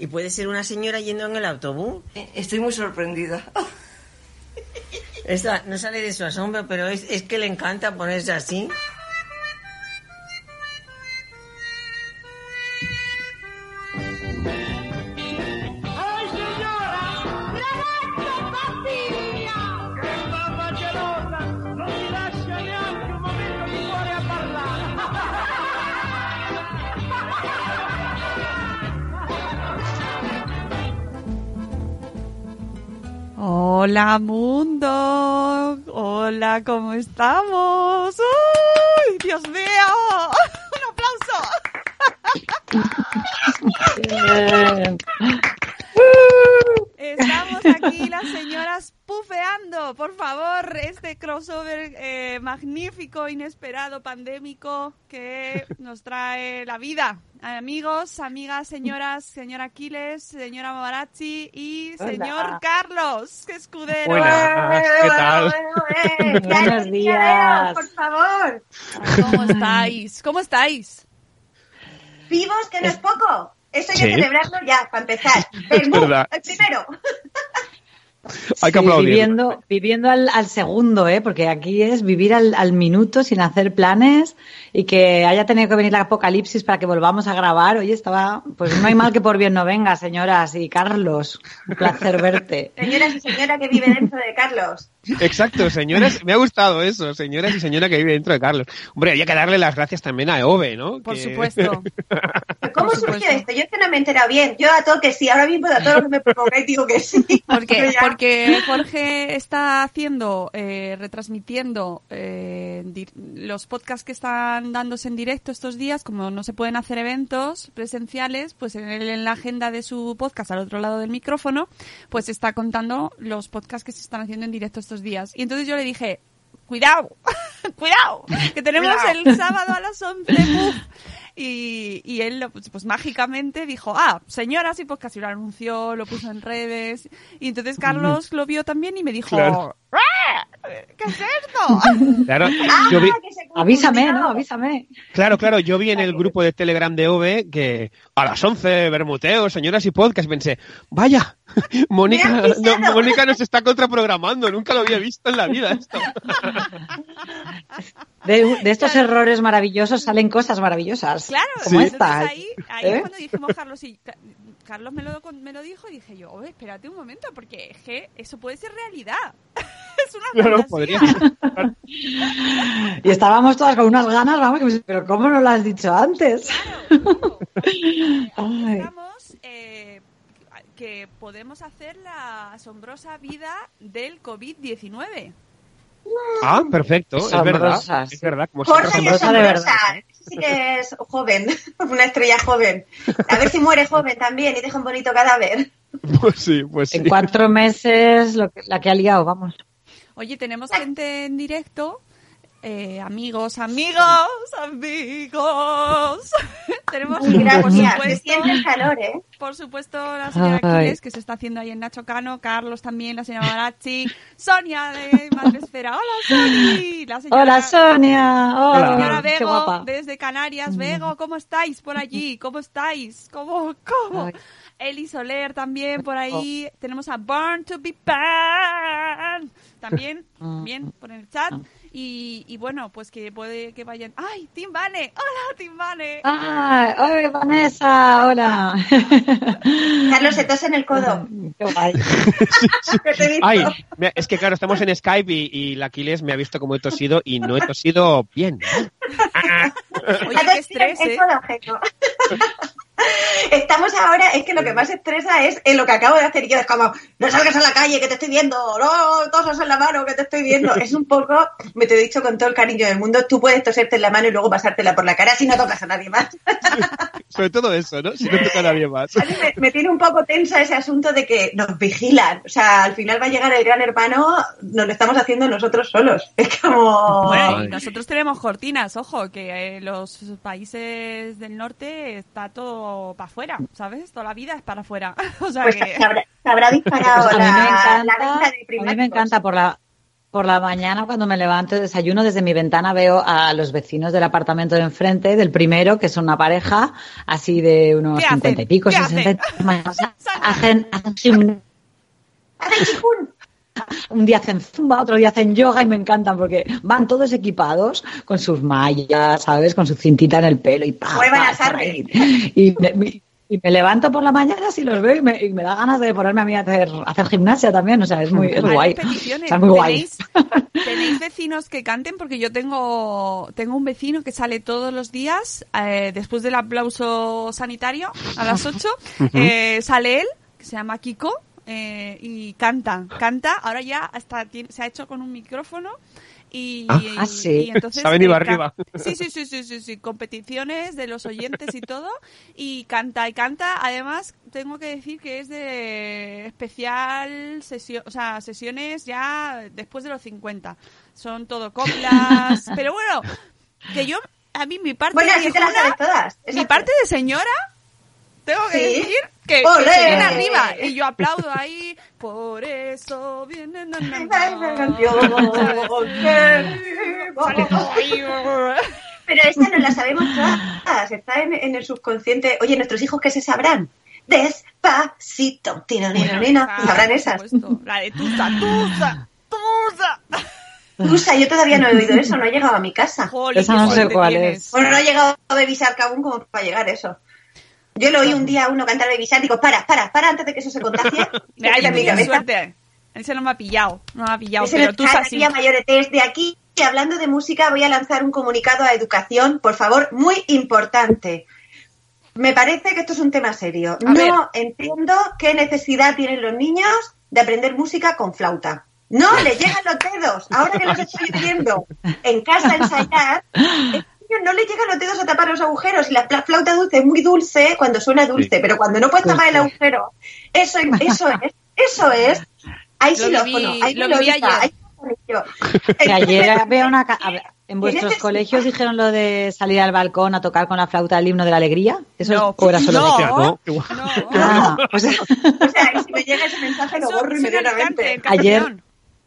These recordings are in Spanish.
¿Y puede ser una señora yendo en el autobús? Eh, estoy muy sorprendida. Esta no sale de su asombro, pero es, es que le encanta ponerse así. Hola mundo, hola, ¿cómo estamos? ¡Uy, Dios mío! ¡Un aplauso! Estamos aquí las señoras pufeando, por favor, este crossover eh, magnífico, inesperado, pandémico que nos trae la vida. Amigos, amigas, señoras, señor Aquiles, señora Mamarazzi y señor Carlos, que escudero. Buenas, ¿qué tal? Buenos días. Por favor. ¿Cómo estáis? ¿Cómo estáis? Vivos, que no es poco. Eso hay Sí. que celebrarlo ya, para empezar. El primero. Hay que Sí, aplaudir. viviendo, viviendo al, al segundo, ¿eh? porque aquí es vivir al, al minuto sin hacer planes y que haya tenido que venir la apocalipsis para que volvamos a grabar. Oye, estaba, pues no hay mal que por bien no venga, señoras y Carlos. Un placer verte. Señoras y señora que vive dentro de Carlos. Exacto, señoras, me ha gustado eso, señoras y señora que vive dentro de Carlos. Hombre, había que darle las gracias también a Ove, ¿no? Por Que- supuesto. ¿Pero ¿Cómo Por surgió supuesto. esto? Yo es que no me he enterado bien. Yo a todo que sí, ahora mismo a todo lo que me provocáis digo que sí. Porque, ya- porque Jorge está haciendo, eh, retransmitiendo eh, los podcasts que están dándose en directo estos días, como no se pueden hacer eventos presenciales, pues en, el- en la agenda de su podcast al otro lado del micrófono, pues está contando los podcasts que se están haciendo en directo estos días. Y entonces yo le dije, cuidado, cuidado, que tenemos Cuidado. el sábado a las 11. ¡puf! Y, y él, pues, pues, mágicamente dijo, ah, señoras y podcast, y lo anunció, lo puso en redes. Y entonces Carlos lo vio también y me dijo, Claro. "¡Ah! ¿Qué es esto? Claro, Ah, vi. Avísame, ¿no? Avísame. claro, claro, yo vi en el grupo de Telegram de Ove que a las 11, bermuteo, señoras y podcast, pensé, vaya, Mónica, no. Mónica nos está contraprogramando, nunca lo había visto en la vida esto. De, de estos errores maravillosos salen cosas maravillosas. Claro, como entonces esta. ahí, ahí ¿Eh? es cuando dijimos Carlos y Carlos me lo, con- me lo dijo y dije yo, "Oye, espérate un momento, porque es que eso puede ser realidad. es una Claro, fantasía. podría Y estábamos todas con unas ganas, vamos, que- pero ¿cómo no lo has dicho antes? Digamos eh, que podemos hacer la asombrosa vida del COVID-19. Ah, perfecto, es verdad, es verdad. Como siempre Jorge y asombrosa de asombrosa. verdad, Sí que es joven, una estrella joven. A ver si muere joven también y deja un bonito cadáver. Pues sí, pues sí. En cuatro meses, lo que, la que ha liado, vamos. Oye, tenemos gente en directo. Eh, amigos, amigos, amigos. tenemos, por gracias. Se supuesto, calor, ¿eh? por supuesto, la señora Ay. Aquiles, que se está haciendo ahí en Nacho Cano, Carlos también, la señora Barazzi, Sonia de Madresfera. Hola, Soni. La señora, Hola, Sonia. La Hola, señora qué Bego, guapa. desde Canarias. Bego, ¿cómo estáis por allí? ¿Cómo estáis? ¿Cómo? ¿Cómo? Ay. Eli Soler también por ahí. Tenemos a Burn to be Banned también, Mm. bien, por el chat. Y, y bueno, pues que puede que vayan. ¡Ay, Tim Vane! ¡Hola, Tim Vane! ¡Ah! ¡Hola, Vanessa! ¡Hola! Carlos se tose en el codo. ¡Qué guay! Ay, es que claro, estamos en Skype y, y la Aquiles me ha visto como he tosido y no he tosido bien. Oye, qué estrés, ¿eh? Estamos ahora, es que lo que más estresa es en lo que acabo de hacer yo. Es como, no salgas a la calle, que te estoy viendo, no tosas en la mano, que te estoy viendo. Es un poco, me te he dicho con todo el cariño del mundo, tú puedes toserte en la mano y luego pasártela por la cara si no tocas a nadie más. Sobre todo eso, ¿no? Si no toca a nadie más. A mí me, me tiene un poco tensa ese asunto de que nos vigilan. O sea, al final va a llegar el gran hermano, nos lo estamos haciendo nosotros solos. Es como... Bueno, y nosotros tenemos cortinas, ojo, que eh, los países del norte está todo para afuera, ¿sabes? Toda la vida es para afuera. O sea pues que... se habrá, se habrá disparado Pues a mí la, me la encanta, venta de a mí me encanta por la por la mañana cuando me levanto y desayuno desde mi ventana veo a los vecinos del apartamento de enfrente, del primero, que son una pareja así de unos cincuenta y pico, ¿Qué sesenta y hacen? pico, hacen, hacen ¡Hacen! Un día hacen zumba, otro día hacen yoga y me encantan porque van todos equipados con sus mallas, ¿sabes? Con su cintita en el pelo y pa, pa. Y me, y me levanto por la mañana si los veo y me, y me da ganas de ponerme a mí a hacer, a hacer gimnasia también, o sea, es muy, es guay. O sea, es muy guay. ¿Tenéis, tenéis vecinos que canten? Porque yo tengo, tengo un vecino que sale todos los días, eh, después del aplauso sanitario, a las 8, eh, sale él, que se llama Kiko, eh, y canta, canta, ahora ya hasta tiene- se ha hecho con un micrófono y, Ah. y- Ah, sí. y entonces eh, ca- arriba. Sí, sí, sí, sí, sí, sí, competiciones de los oyentes y todo y canta y canta. Además, tengo que decir que es de especial sesión, o sea, sesiones ya después de los 50. Son todo coplas, pero bueno, que yo a mí mi parte Bueno, así te las sabes todas. mi parte de señora tengo que Sí. decir que, que se viene arriba y yo aplaudo ahí por eso viene na, na. Sale. Pero esta no la sabemos todas, está en, en el subconsciente. Oye, nuestros hijos, ¿qué se sabrán? Despacito, tiro, nino. Ah, ¿Sabrán esas? supuesto. La de Tusa, Tusa, Tusa. Usa, yo todavía no he oído eso, no he llegado a mi casa. Esa no sé cuál es. Bueno, no he llegado a Baby Shark aún como para llegar a eso. Yo lo oí un día a uno cantar Baby Shark, digo, para, para, para, antes de que eso se contagie. Ay, en mi cabeza. suerte. Ese no me ha pillado, no me ha pillado, Ese pero no Tusa está sí. María Mayores. Desde aquí, hablando de música, voy a lanzar un comunicado a educación, por favor, muy importante. Me parece que esto es un tema serio. A ver. no entiendo qué necesidad tienen los niños de aprender música con flauta. No les llegan los dedos. Ahora que los estoy viendo en casa ensayar, el niño no le llegan los dedos a tapar los agujeros. Y la fla- flauta dulce es muy dulce cuando suena dulce, pero cuando no puedes tapar el agujero, eso, eso es, eso es. Hay Lo xilófono, hay lo melodía, ayer. hay. Que ayer había una... En ¿Qué vuestros necesidad? colegios dijeron lo de salir al balcón a tocar con la flauta el himno de la alegría. ¿Eso No. es- o era solo No. ¿no? No, Ah, pues, O sea, y si me llega ese mensaje lo borro inmediatamente. Ayer-.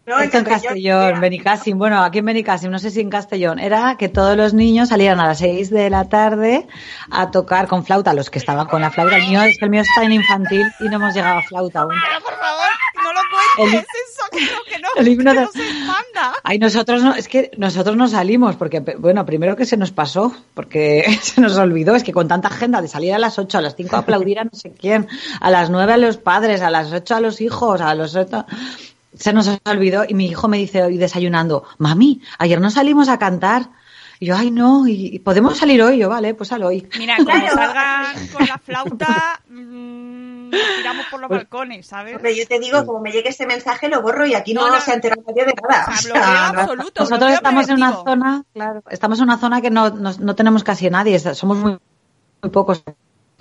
No, Esto en Castellón, Benicassim. Bueno, aquí en Benicassim, no sé si en Castellón, era que todos los niños salieran a las 6 de la tarde a tocar con flauta, los que estaban con la flauta. El mío es que el mío está en infantil y no hemos llegado a flauta aún. Pero por favor, no lo cuentes, eso creo que no, el himno que de- no se manda. Ay, nosotros no, es que nosotros no salimos porque, bueno, primero que se nos pasó, porque se nos olvidó, es que con tanta agenda de salir a las 8, a las 5 a aplaudir a no sé quién, a las 9 a los padres, a las 8 a los hijos, a los 8, se nos olvidó y mi hijo me dice hoy desayunando, mami, ayer no salimos a cantar. Y yo, ay, no, y, podemos salir hoy, yo, vale, pues sal hoy. Mira, Claro. salgan con la flauta, mm, tiramos por los balcones, ¿sabes? Hombre, yo te digo, como me llegue este mensaje, lo borro y aquí no, No, no. se ha enterado nadie de nada. O sea, O sea, bloqueo no. absoluto. Nosotros estamos en una zona, claro, estamos en una zona que no, no, no tenemos casi nadie, somos muy, muy pocos.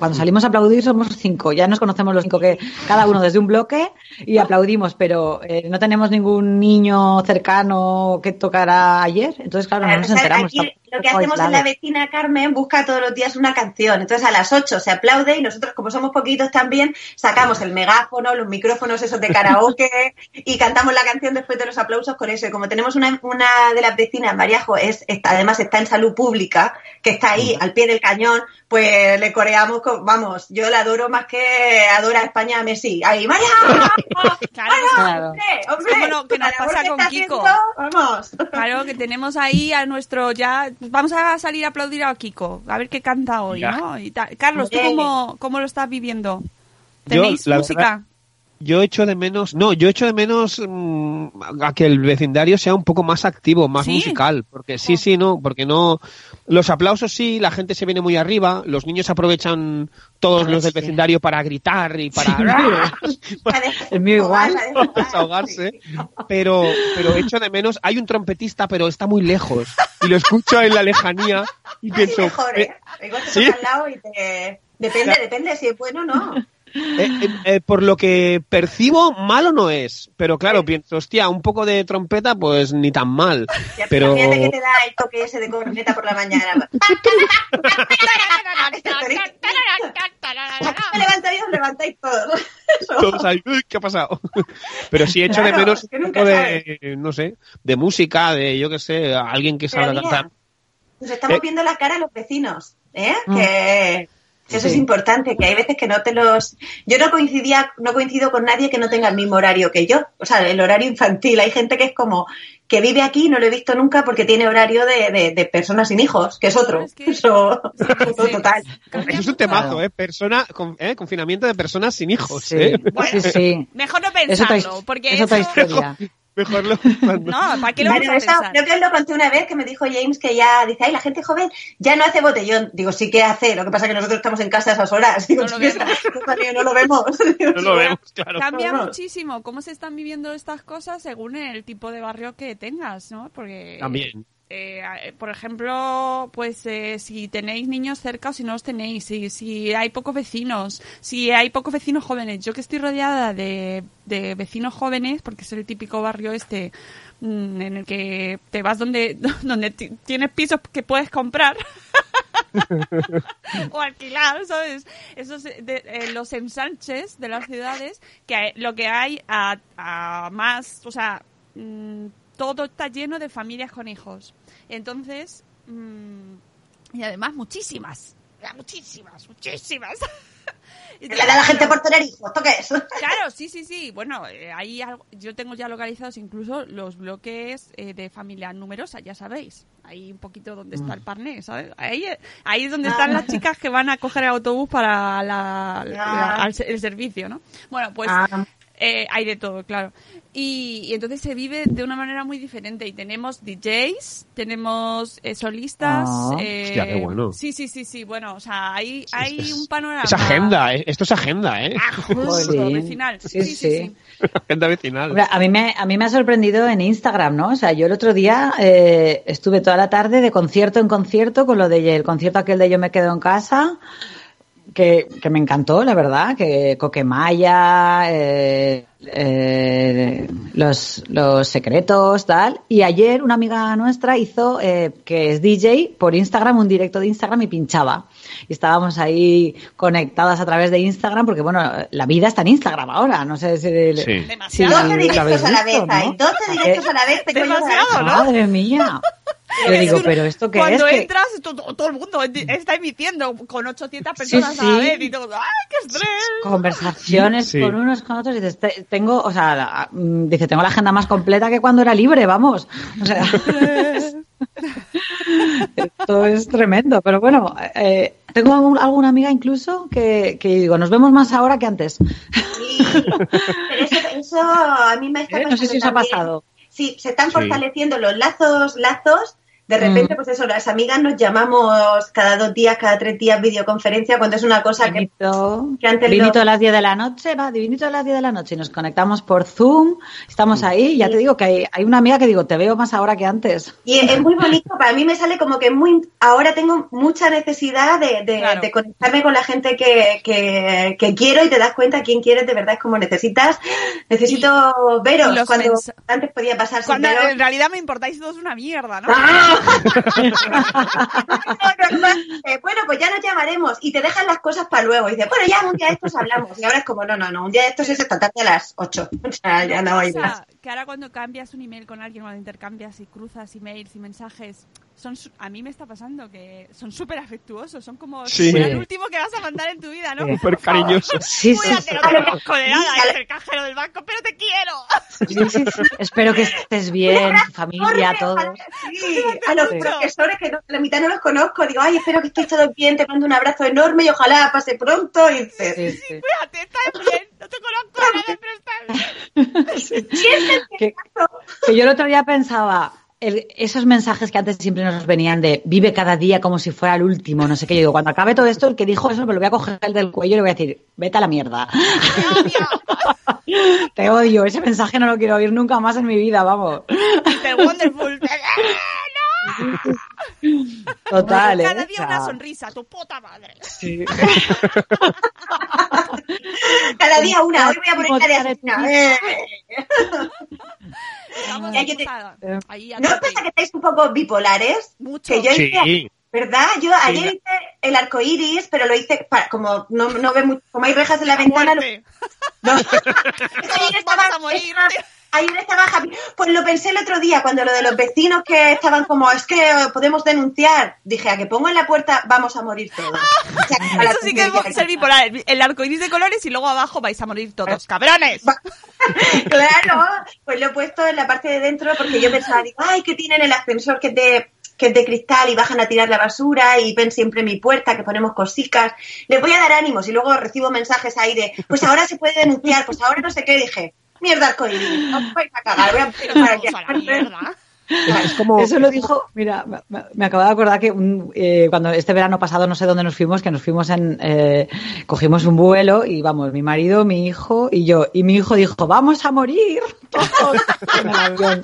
Cuando salimos a aplaudir somos cinco, ya nos conocemos los cinco, que cada uno desde un bloque y aplaudimos, pero eh, no tenemos ningún niño cercano que tocara ayer, entonces claro, no nos enteramos. aquí lo que hacemos es la aislado. vecina Carmen busca todos los días una canción. Entonces a las 8 se aplaude y nosotros, como somos poquitos también, sacamos el megáfono, los micrófonos esos de karaoke y cantamos la canción después de los aplausos con eso. Y como tenemos una, una de las vecinas, Mariajo, es, está, además está en salud pública, que está ahí al pie del cañón, pues le coreamos, con- vamos, yo la adoro más que adora a España a Messi. Ahí, María, Claro, Claro. hombre, hombre, como lo que nos la pasa con está Kiko. haciendo, vamos. Claro, que tenemos ahí a nuestro ya. Vamos a salir a aplaudir a Kiko, a ver qué canta hoy, Ya. ¿no? Y. Carlos, ¿tú cómo, cómo lo estás viviendo? Yo, ¿Tenéis la música? verdad- Yo echo de menos, no, yo echo de menos mm, a que el vecindario sea un poco más activo, más ¿Sí? musical, porque sí, sí, no, porque no, los aplausos sí, la gente se viene muy arriba, los niños aprovechan todos los del sí. vecindario para gritar y para, El mío igual. para desahogarse, pero, pero echo de menos, hay un trompetista, pero está muy lejos, y lo escucho en la lejanía y pienso, mejor, eh, ¿eh? ¿sí? al lado y te... Depende, depende si es bueno o no. Eh, eh, eh, por lo que percibo, malo no es. Pero claro, pienso, hostia, un poco de trompeta, pues ni tan mal. Ya, Pero Fíjate que te da el toque ese de corneta por la mañana. Me levantáis, os levantáis todos. todos ahí, "Uy, ¿qué ha pasado? Pero sí echo de Claro, menos es que un poco de, no sé, de música, de yo qué sé, alguien que Pero salga a cantar. Nos estamos Eh. viendo la cara a los vecinos, ¿eh? Mm. Que eso Sí. es importante, que hay veces que no te los... Yo no coincidía, no coincido con nadie que no tenga el mismo horario que yo, o sea, el horario infantil. Hay gente que es como, que vive aquí, no lo he visto nunca porque tiene horario de, de- de personas sin hijos, que es otro. Es que- Eso, Sí. total. Cambia Eso es un temazo, ¿eh? Persona, con- eh, Confinamiento de personas sin hijos, Sí, ¿eh? sí, sí. Mejor no pensarlo, porque es eso... otra historia. Mejor lo No, ¿para qué lo vamos a pensar? creo que os lo conté una vez que me dijo James que ya dice, ay, la gente joven ya no hace botellón. Digo, sí que hace, lo que pasa es que nosotros estamos en casa a esas horas. Digo, No lo "Sí, vemos. no lo vemos. No lo vemos, claro. Cambia muchísimo cómo se están viviendo estas cosas según el tipo de barrio que tengas, ¿no? Porque También. Eh, por ejemplo, pues eh, si tenéis niños cerca o si no los tenéis, si, si hay pocos vecinos, si hay pocos vecinos jóvenes. Yo que estoy rodeada de, de vecinos jóvenes, porque es el típico barrio este mm, en el que te vas donde, donde ti- tienes pisos que puedes comprar. o alquilar, ¿sabes? Esos de, eh, los ensanches de las ciudades, que hay- lo que hay a, a más, o sea, mm, todo está lleno de familias con hijos. Entonces, mm, y además muchísimas, muchísimas, muchísimas. Y Le da a la gente por tener hijos, ¿esto qué es? Claro, sí, sí, sí. Bueno, eh, ahí algo- yo tengo ya localizados incluso los bloques eh, de familia numerosa, ya sabéis. Ahí un poquito donde está el parné, ¿sabes? Ahí, eh, ahí es donde están las chicas que van a coger el autobús para la, la- al se- el servicio, ¿no? Bueno, pues Ah. eh, hay de todo, claro. Y, y entonces se vive de una manera muy diferente. Y tenemos DJs, tenemos eh, solistas. Ah. eh, Hostia, qué bueno. Sí, sí, sí, sí. Bueno, o sea, hay, hay Es- un panorama. Es agenda, ¿eh? Esto es agenda, ¿eh? Ah, justo, vecinal. Sí, Sí, sí, sí. sí. sí. agenda vecinal. Hombre, a mí me a mí me ha sorprendido en Instagram, ¿no? O sea, yo el otro día eh, estuve toda la tarde de concierto en concierto con lo de el concierto aquel de Yo me quedo en casa, que, que me encantó, la verdad, que Coquemaya, eh, eh, los, los secretos, tal. Y ayer una amiga nuestra hizo, eh, que es DJ, por Instagram, un directo de Instagram y pinchaba. Y estábamos ahí conectadas a través de Instagram, porque bueno, la vida está en Instagram ahora, no sé si... Sí. Demasiado. Sí, 12 lo directos a la vez, hay ¿no? 12 directos a la vez. Demasiado. ¿no? Madre mía. Yo digo, pero esto qué Cuando es que entras, to- to- todo, el mundo está emitiendo con 800 personas a la sí. vez y todo. ¡Ay, qué estrés! conversaciones Sí. con unos con otros y dices, te- tengo, o sea, la- mm, dice, tengo la agenda más completa que cuando era libre, vamos. O sea, esto es tremendo, pero bueno, eh, tengo algún- alguna amiga incluso que, que digo, nos vemos más ahora que antes. Sí, pero eso, eso a mí me está ¿Eh? No sé si os ha pasado. Sí, se están Sí. fortaleciendo los lazos, lazos. De repente, Mm. pues eso, las amigas nos llamamos cada dos días, cada tres días videoconferencia cuando es una cosa que Vinito, que antes vinito lo- a las 10 de la noche, va, vinito a las 10 de la noche y nos conectamos por Zoom, estamos ahí, y ya te digo que hay, hay una amiga que digo, te veo más ahora que antes. Y es es muy bonito, para mí me sale como que muy... Ahora tengo mucha necesidad de, de- Claro. de conectarme con la gente que, que, que quiero y te das cuenta quién quieres, de verdad es como necesitas, necesito veros cuando antes podía pasar sin Cuando veros. en realidad me importáis todos una mierda, ¿no? ¡Ah! Eh, bueno, pues ya nos llamaremos y te dejan las cosas para luego. Y dices, bueno, ya un día de estos hablamos. Y ahora es como, no, no, no, un día de estos es esta tarde a las 8. O sea, ya no hay más. que ahora cuando cambias un email con alguien, cuando intercambias y cruzas emails y mensajes, son a mí me está pasando que son súper afectuosos, son como Sí. si el último que vas a mandar en tu vida, ¿no? Súper cariñoso. Sí, sí, Cuídate, sí. no te conozco de nada, es el cajero del banco, pero te quiero. Sí, sí, sí. Espero que estés bien, tu familia, todo. Sí, a los Sí. profesores que no, la mitad no los conozco, digo, ay, espero que estéis todos bien, te mando un abrazo enorme y ojalá pase pronto. Y dices, Sí, sí. Cuídate, estás bien, no te conozco de nada, pero estás bien. Que, que yo el otro día pensaba, el- esos mensajes que antes siempre nos venían de vive cada día como si fuera el último, no sé qué, yo digo, cuando acabe todo esto, el que dijo eso me lo voy a coger del cuello y le voy a decir, vete a la mierda. Te odio, ese mensaje no lo quiero oír nunca más en mi vida, vamos. Mr. Wonderful. Total, ¿eh? Cada día O sea, una sonrisa, tu puta madre. sí. cada día una, hoy voy a poner Eh. Vamos Ya que te- a ¿No os pasa que estáis un poco bipolares? Mucho. Que yo hice, Sí. ¿verdad? Yo ayer hice el arco iris, pero lo hice para, como no, no ve mucho, como hay rejas en la ventana. lo- no. ayer, Vamos estaba, a morir. Ayer estaba happy. Pues lo pensé el otro día, cuando lo de los vecinos que estaban como, es que eh, podemos denunciar. Dije, a que pongo en la puerta, vamos a morir todos. O sea, a la Eso sí que es ser bipolar. El- arco iris de colores y luego abajo vais a morir todos. ¡Cabrones! Claro, pues lo he puesto en la parte de dentro porque yo pensaba, digo, ay, que tienen el ascensor que es de que es de cristal y bajan a tirar la basura y ven siempre mi puerta que ponemos cositas. Les voy a dar ánimos y luego recibo mensajes ahí de, pues ahora se puede denunciar, pues ahora no sé qué. Dije, mierda, arcoíris, os vais a cagar, voy a empezar aquí Vamos a la mierda. Es como... Eso lo dijo, mira, me- me, me acabo de acordar que un- eh, cuando este verano pasado no sé dónde nos fuimos, que nos fuimos en, eh, cogimos un vuelo y vamos, mi marido, mi hijo y yo, y mi hijo dijo, vamos a morir todos en el avión,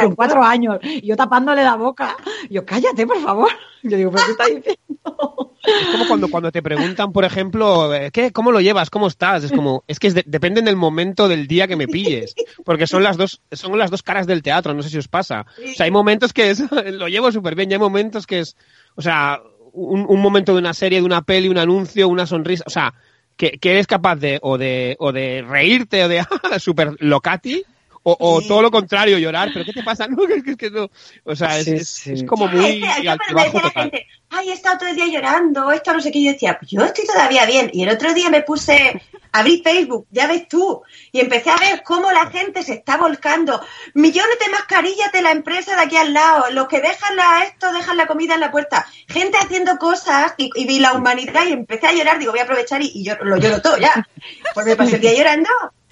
con cuatro años, y yo tapándole la boca, yo, cállate, por favor, yo digo, ¿pero qué está diciendo? Es como cuando, cuando te preguntan, por ejemplo, eh, ¿qué? ¿Cómo lo llevas? ¿Cómo estás? Es como, es que es de- depende del momento del día que me pilles. Porque son las dos, son las dos caras del teatro, no sé si os pasa. O sea, hay momentos que es- lo llevo súper bien y hay momentos que es, o sea, un, un momento de una serie, de una peli, un anuncio, una sonrisa, o sea, que, que eres capaz de, o de, o de reírte o de super locati. O, o Sí. todo lo contrario, llorar, pero ¿qué te pasa? No, que, que- que no. O sea, es, Sí, es- sí. es como muy es decía la total. gente, ay, he estado todo el día llorando, esto no sé qué. Y yo decía, yo estoy todavía bien. Y el otro día me puse, abrí Facebook, ya ves tú, y empecé a ver cómo la gente se está volcando. Millones de mascarillas de la empresa de aquí al lado, los que dejan la, esto, dejan la comida en la puerta. Gente haciendo cosas y, y vi la humanidad y empecé a llorar. Digo, voy a aprovechar y, y yo lo lloro todo ya. Pues me pasé el día llorando.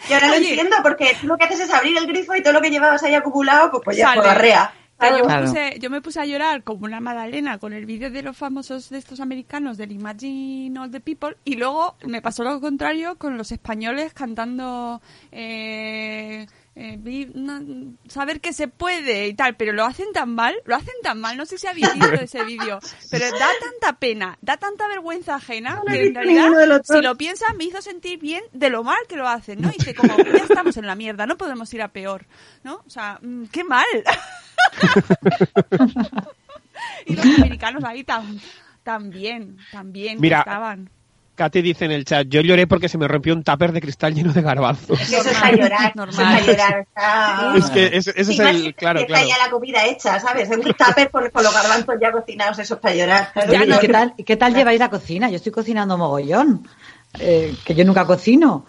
Y ahora lo entiendo, porque tú lo que haces es abrir el grifo y todo lo que llevabas ahí acumulado, pues, pues ya por arrea. Yo, Claro. me puse, yo me puse a llorar como una magdalena con el vídeo de los famosos de estos americanos del Imagine All the People y luego me pasó lo contrario con los españoles cantando eh, eh, vi- no- saber que se puede y tal, pero lo hacen tan mal, lo hacen tan mal, no sé si habéis visto ese vídeo, pero da tanta pena, da tanta vergüenza ajena No que en realidad, si lo piensas, me hizo sentir bien de lo mal que lo hacen, ¿no? Y dice como, ya estamos en la mierda, no podemos ir a peor, ¿no? O sea, mm, qué mal. y los americanos ahí tan, tan bien, tan bien Mira, que estaban. Katy dice en el chat, yo lloré porque se me rompió un tupper de cristal lleno de garbanzos. Eso es a llorar, eso es a llorar. está- Es que ese, ese es el, que claro, está claro. ya la comida hecha, ¿sabes? Un tupper con, con los garbanzos ya cocinados, eso es para llorar. Oye, ¿y qué tal, y qué tal lleváis la cocina? Yo estoy cocinando mogollón, eh, que yo nunca cocino.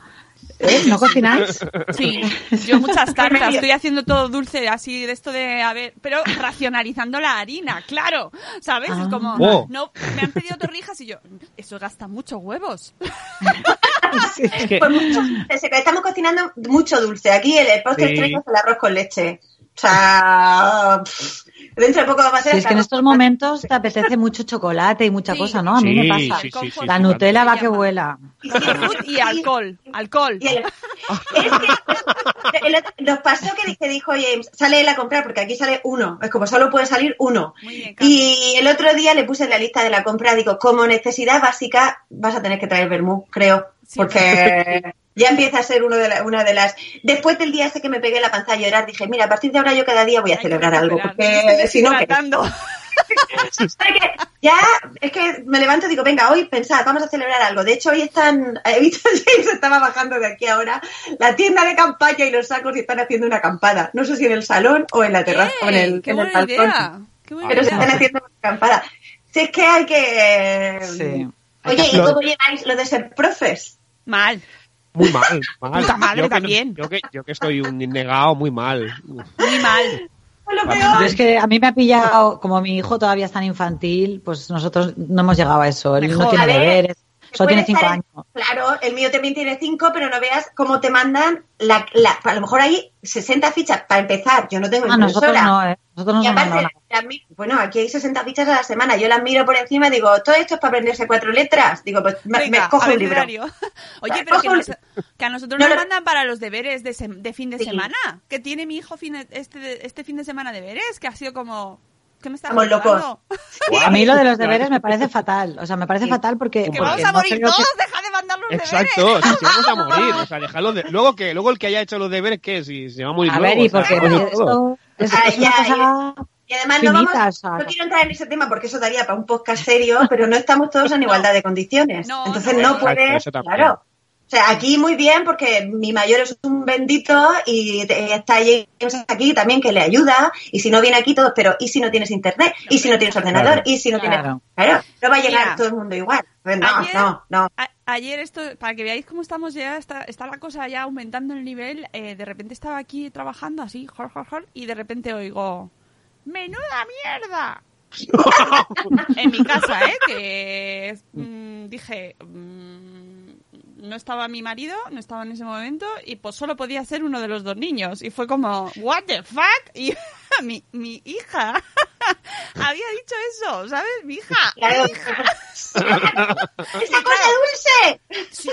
¿Eh? ¿No cocináis? Sí, yo muchas tartas, estoy haciendo todo dulce, así de esto de, a ver, pero racionalizando la harina, claro, ¿sabes? Es como, Oh. no, me han pedido torrijas y yo, eso gasta muchos huevos. Es que- Pues mucho estamos cocinando mucho dulce. Aquí el, el postre Sí. estrella es el arroz con leche. O sea, pff, dentro de poco va a ser es que en estos momentos te apetece mucho chocolate y mucha Sí. cosa, ¿no? A mí Sí, me pasa. sí, sí, sí, La sí, Nutella va que vuela. Y alcohol, alcohol. Y el- es que el otro- nos pasó que, que dijo James, sale él a comprar, porque aquí sale uno, es como solo puede salir uno. Bien. Y el otro día le puse en la lista de la compra, digo, como necesidad básica vas a tener que traer vermú, creo, Sí. porque Ya empieza a ser uno de la- una de las... Después del día ese que me pegué la panza a llorar, dije, mira, a partir de ahora yo cada día voy a Hay que celebrar algo, porque si no... ya, es que me levanto y digo, venga, hoy pensad, vamos a celebrar algo. De hecho, hoy están, he visto James estaba bajando de aquí ahora la tienda de campaña y los sacos y están haciendo una acampada. No sé si en el salón o en la terraza o en el, ¡Qué en el balcón. idea! ¡Qué buena Pero se están haciendo una acampada. Si es que hay que... Sí. Oye, ¿y cómo lleváis lo de ser profes? Mal. Muy mal, mal. Puta madre yo, que, no- también. yo, que, yo que estoy un negado, muy mal. Muy mal. Es que a mí me ha pillado, como mi hijo todavía es tan infantil, pues nosotros no hemos llegado a eso. Él no Mejor. tiene A ver, deberes, solo tiene cinco en- años. Claro, el mío también tiene cinco, pero no veas cómo te mandan la, la- a lo mejor hay 60 fichas para empezar. Yo no tengo Ah, nosotros impresora. no, ¿eh? Nosotros no y aparte, las bueno, aquí hay 60 fichas a la semana. Yo las miro por encima y digo, todo esto es para aprenderse cuatro letras. Digo, pues me, Venga, me cojo un libro. Oye, pero que, nos- que a nosotros No, nos no. mandan para los deberes de, sem- de fin de Sí. semana. Que tiene mi hijo fin- este, este fin de semana deberes, que ha sido como... ¿Qué me estás Estamos locos. A mí lo de los deberes me parece fatal. O sea, me parece Sí. fatal porque. Que Porque vamos a no morir que- todos, deja de mandar los deberes. Exacto, si vamos a morir, o sea, dejarlo de... Luego que luego el que haya hecho los deberes, ¿qué? Si se va a morir A luego, ver, y o sea, porque esto es, una cosa. Y además no, vamos, o sea, no quiero entrar en ese tema porque eso daría para un podcast serio, pero no estamos todos en igualdad de condiciones. No, Entonces no, no, exacto, puedes, claro. O sea, aquí muy bien porque mi mayor es un bendito y está aquí también que le ayuda y si no viene aquí todos, pero ¿y si no tienes internet? ¿Y si no tienes ordenador? Claro. ¿Y si no tienes...? Claro. Claro, no va a llegar Mira. todo el mundo igual. Pues no, Ayer- no, no. A- ayer esto, para que veáis cómo estamos ya, está, está la cosa ya aumentando el nivel. eh, de repente estaba aquí trabajando así, jor, jor, jor, y de repente oigo, ¡menuda mierda! en mi casa, ¿eh? Que mm, dije, mm, no estaba mi marido, no estaba en ese momento, y pues solo podía ser uno de los dos niños. Y fue como, ¿what the fuck? Y mi, mi hija había dicho eso, ¿sabes? Mi hija. Claro. ¡Esa cosa dulce! Sí.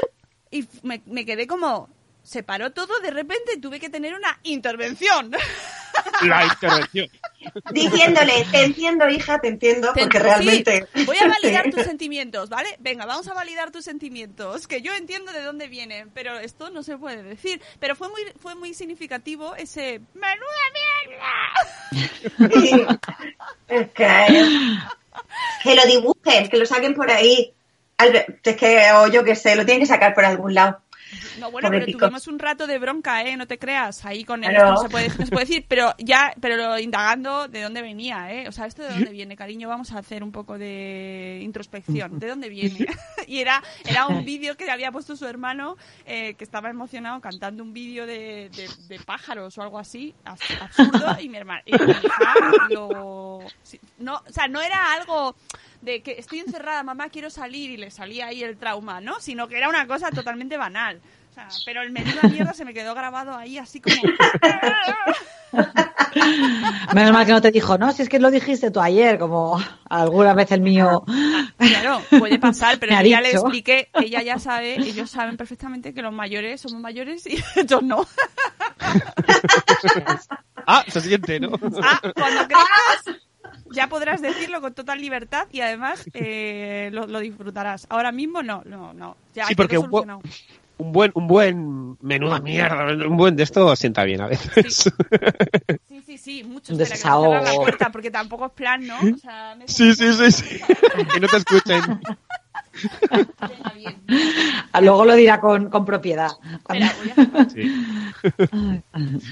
Y me, me quedé como, se paró todo, de repente tuve que tener una intervención. La intervención. Diciéndole, te entiendo, hija, te entiendo, porque Sí, realmente... voy a validar tus sentimientos, ¿vale? Venga, vamos a validar tus sentimientos, que yo entiendo de dónde vienen, pero esto no se puede decir. Pero fue muy, fue muy significativo ese ¡Menuda mierda! Sí. Que, que lo dibujen, que lo saquen por ahí. Es que, o yo qué sé, lo tienen que sacar por algún lado. No, bueno, pero tuvimos un rato de bronca, ¿eh? No te creas. Ahí con él Claro. no se puede, no se puede decir, pero ya, pero lo- indagando de dónde venía, ¿eh? O sea, ¿esto de dónde viene, cariño? Vamos a hacer un poco de introspección. ¿De dónde viene? y era, era un vídeo que había puesto su hermano, eh, que estaba emocionado cantando un vídeo de, de- de pájaros o algo así, abs- absurdo, y mi hermana, y mi hija lo... no, o sea, no era algo de que estoy encerrada, mamá, quiero salir, y le salía ahí el trauma, ¿no? Sino que era una cosa totalmente banal. O sea, pero el menuda mierda se me quedó grabado ahí así como... Menos mal que no te dijo, no, si es que lo dijiste tú ayer, como alguna vez el mío. Claro, puede pasar, pero ya le expliqué, ella ya sabe, ellos saben perfectamente que los mayores somos mayores y ellos no. Ah, se siente, ¿no? Ah, cuando crezcas ya podrás decirlo con total libertad y además eh, lo, lo disfrutarás. Ahora mismo no, no, no. Ya Sí, porque un bu-. Un buen, un buen menuda mierda, un buen de esto sienta bien a veces. Sí, sí, sí, mucho. Un Espera, que me cierran la desahogo. puerta porque tampoco es plan, ¿no? O sea, me Sí, sí, sí, sí. Que no te escuchen. Luego lo dirá con, con propiedad. Sí.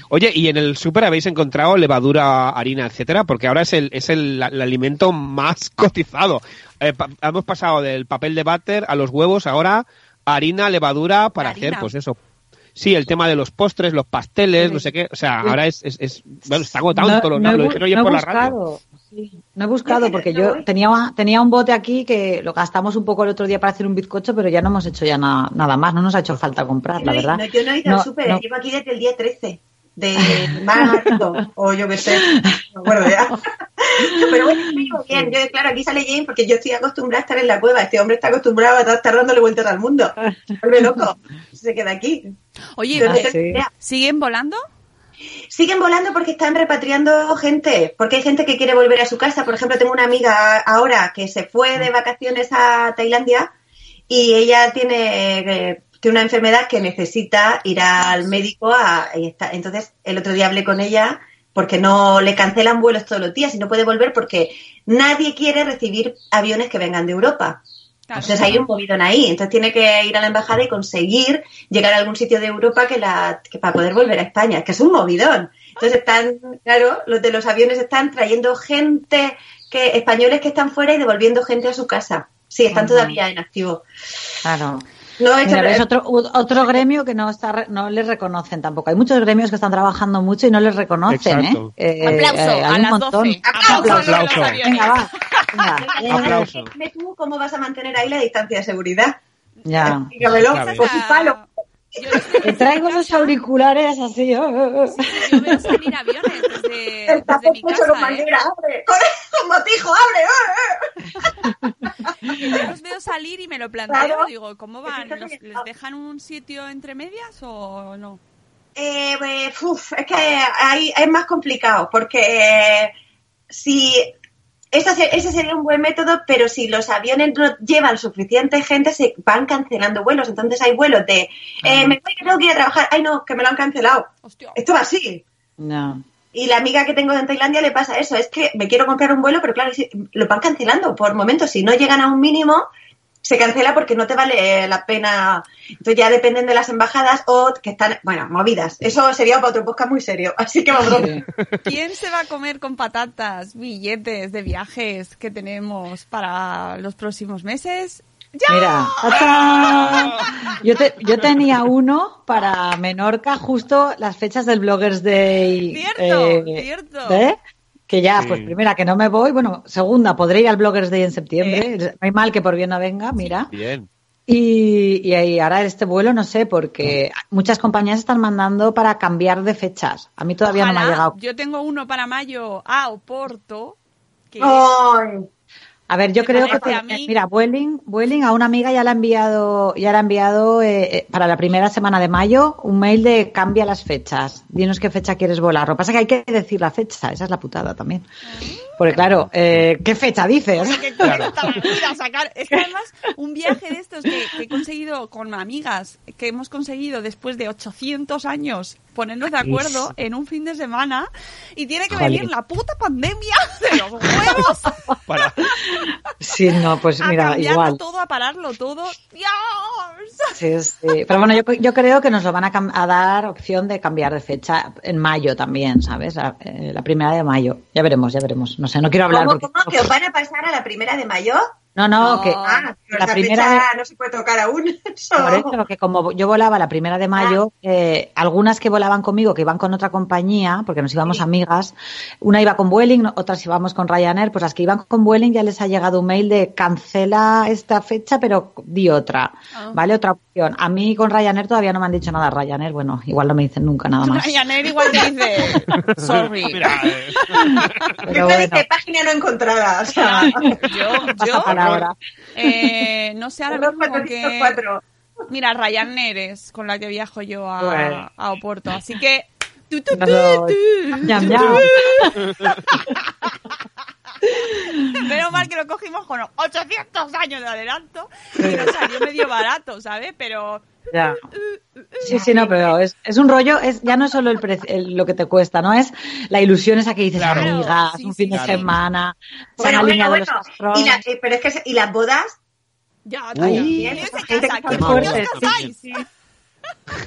Oye, ¿y en el súper habéis encontrado levadura, harina, etcétera? Porque ahora es el, es el, el alimento más cotizado. Eh, pa- hemos pasado del papel de váter a los huevos, ahora harina, levadura para Harina. hacer, pues eso. Sí, el tema de los postres, los pasteles, no sé qué. O sea, ahora es, es, es- bueno, está agotado lados. he Lo no he por la radio. buscado, sí, no he buscado porque No yo tenía, tenía un bote aquí que lo gastamos un poco el otro día para hacer un bizcocho, pero ya no hemos hecho ya na- nada más, no nos ha hecho falta comprar, la No, verdad. no, yo no he ido No, al súper, no. llevo aquí desde el día 13 de marzo, o yo qué sé, no me acuerdo ya. Pero bueno, bien. Yo, claro, aquí sale Jane porque yo estoy acostumbrada a estar en la cueva. Este hombre está acostumbrado a estar dándole vueltas al mundo. Vuelve loco. Se queda aquí. Oye, Ah, idea. ¿siguen volando? Siguen volando porque están repatriando gente, porque hay gente que quiere volver a su casa. Por ejemplo, tengo una amiga ahora que se fue de vacaciones a Tailandia y ella tiene, eh, tiene una enfermedad que necesita ir al médico. A, y está- entonces, el otro día hablé con ella porque no le cancelan vuelos todos los días y no puede volver porque nadie quiere recibir aviones que vengan de Europa. Claro. Entonces hay un movidón ahí. Entonces tiene que ir a la embajada y conseguir llegar a algún sitio de Europa que la que para poder volver a España, que es un movidón. Entonces están, claro, los de los aviones están trayendo gente que españoles que están fuera y devolviendo gente a su casa. Sí, están todavía en activo. Claro. No hecho- Mira, ves otro, otro gremio que no está re- no les reconocen tampoco. Hay muchos gremios que están trabajando mucho y no les reconocen, Exacto. ¿eh? Eh, Aplauso eh, a las montón. 12. Aplauso. Aplauso. Venga, va. Venga. Eh, Aplauso. Dime tú cómo vas a mantener ahí la distancia de seguridad. Ya. Dígamelo. Pues un palo. Yo estoy Te traigo los auriculares así. oh. Sí, yo veo salir aviones desde, El desde mi puesto con casa, ¿eh? abre. Con motijo, abre. ¡eh, yo los veo salir y me lo planteo. Claro. Digo, ¿cómo van? ¿Los-. ¿Les dejan un sitio entre medias o no? Eh, pues, uf, es que ahí es más complicado porque eh, si esa se- ese sería un buen método, pero si los aviones no llevan suficiente gente, se van cancelando vuelos. Entonces hay vuelos de, eh, me voy que tengo que ir a trabajar. Ay, no, que me lo han cancelado. Hostia. Esto va así. No. Y la amiga que tengo en Tailandia le pasa eso, es que me quiero comprar un vuelo, pero claro, lo van cancelando por momentos. Si no llegan a un mínimo, se cancela porque no te vale la pena. Entonces ya dependen de las embajadas o que están, bueno, movidas. Eso sería para otro podcast muy serio. Así que vamos. ¿Quién se va a comer con patatas billetes de viajes que tenemos para los próximos meses? ¡Ya! Mira, ¡tachán! yo, te- yo tenía uno para Menorca, justo las fechas del Bloggers Day. Cierto, cierto. ¿eh? Que ya, Sí. pues primera, que no me voy. Bueno, segunda, podré ir al Bloggers Day en septiembre. No hay mal que por bien no venga, mira. Bien. Y, y ahí ahora este vuelo, no sé, porque muchas compañías están mandando para cambiar de fechas. A mí todavía no me ha llegado. Yo tengo uno para mayo a Oporto. Que Ay, A ver, yo Me creo que te- a mí- mira, Vueling, Vueling a una amiga ya le ha enviado, ya le ha enviado eh, eh, para la primera semana de mayo un mail de cambia las fechas. Dinos qué fecha quieres volar. Lo que pasa es que hay que decir la fecha, esa es la putada también. Porque claro, eh, ¿qué fecha dices? sacar. Es que además, un viaje de estos que, que he conseguido con amigas, que hemos conseguido después de 800 años ponernos de acuerdo en un fin de semana, y tiene que venir la puta pandemia de los huevos Para. Sí, no, pues a mira, igual. todo, a pararlo todo. ¡Dios! Sí, sí. Pero bueno, yo, yo creo que nos lo van a, a dar opción de cambiar de fecha en mayo también, ¿sabes? La, eh, la primera de mayo. Ya veremos, ya veremos. No sé, no quiero hablar ¿Cómo, porque... cómo? ¿Que os van a pasar a la primera de mayo? No, no, No. que Ah, pero la primera... fecha no se puede tocar aún. Eso. Por eso, que como yo volaba la primera de mayo, eh, algunas que volaban conmigo, que iban con otra compañía, porque nos íbamos Sí. amigas, una iba con Vueling, otras íbamos con Ryanair, pues las que iban con Vueling ya les ha llegado un mail de cancela esta fecha, pero di otra, Ah. ¿vale? Otra opción. A mí con Ryanair todavía no me han dicho nada. Ryanair, bueno, igual no me dicen nunca nada más. Ryanair igual te dice, sorry. Mira, eh, Pero bueno, dice página no encontrada. O sea, Yo, yo, palabra. eh, no sé ahora mismo que... 404. Mira, Ryanair es con la que viajo yo a, Bueno. a Oporto. Así que. Menos mal que lo cogimos con 800 años de adelanto y nos salió medio barato, ¿sabes? Pero. Ya. Sí, sí, no, pero es, es un rollo, es ya no es solo el, pre- el- lo que te cuesta, ¿no? Es la ilusión esa que dices, Claro. amigas, Sí, un sí, fin de claro. semana, se Bueno, bueno, alineado bueno. los. Y la- eh, pero es que, ¿y las bodas? Ya, también. ¿Qué fuerte, sí.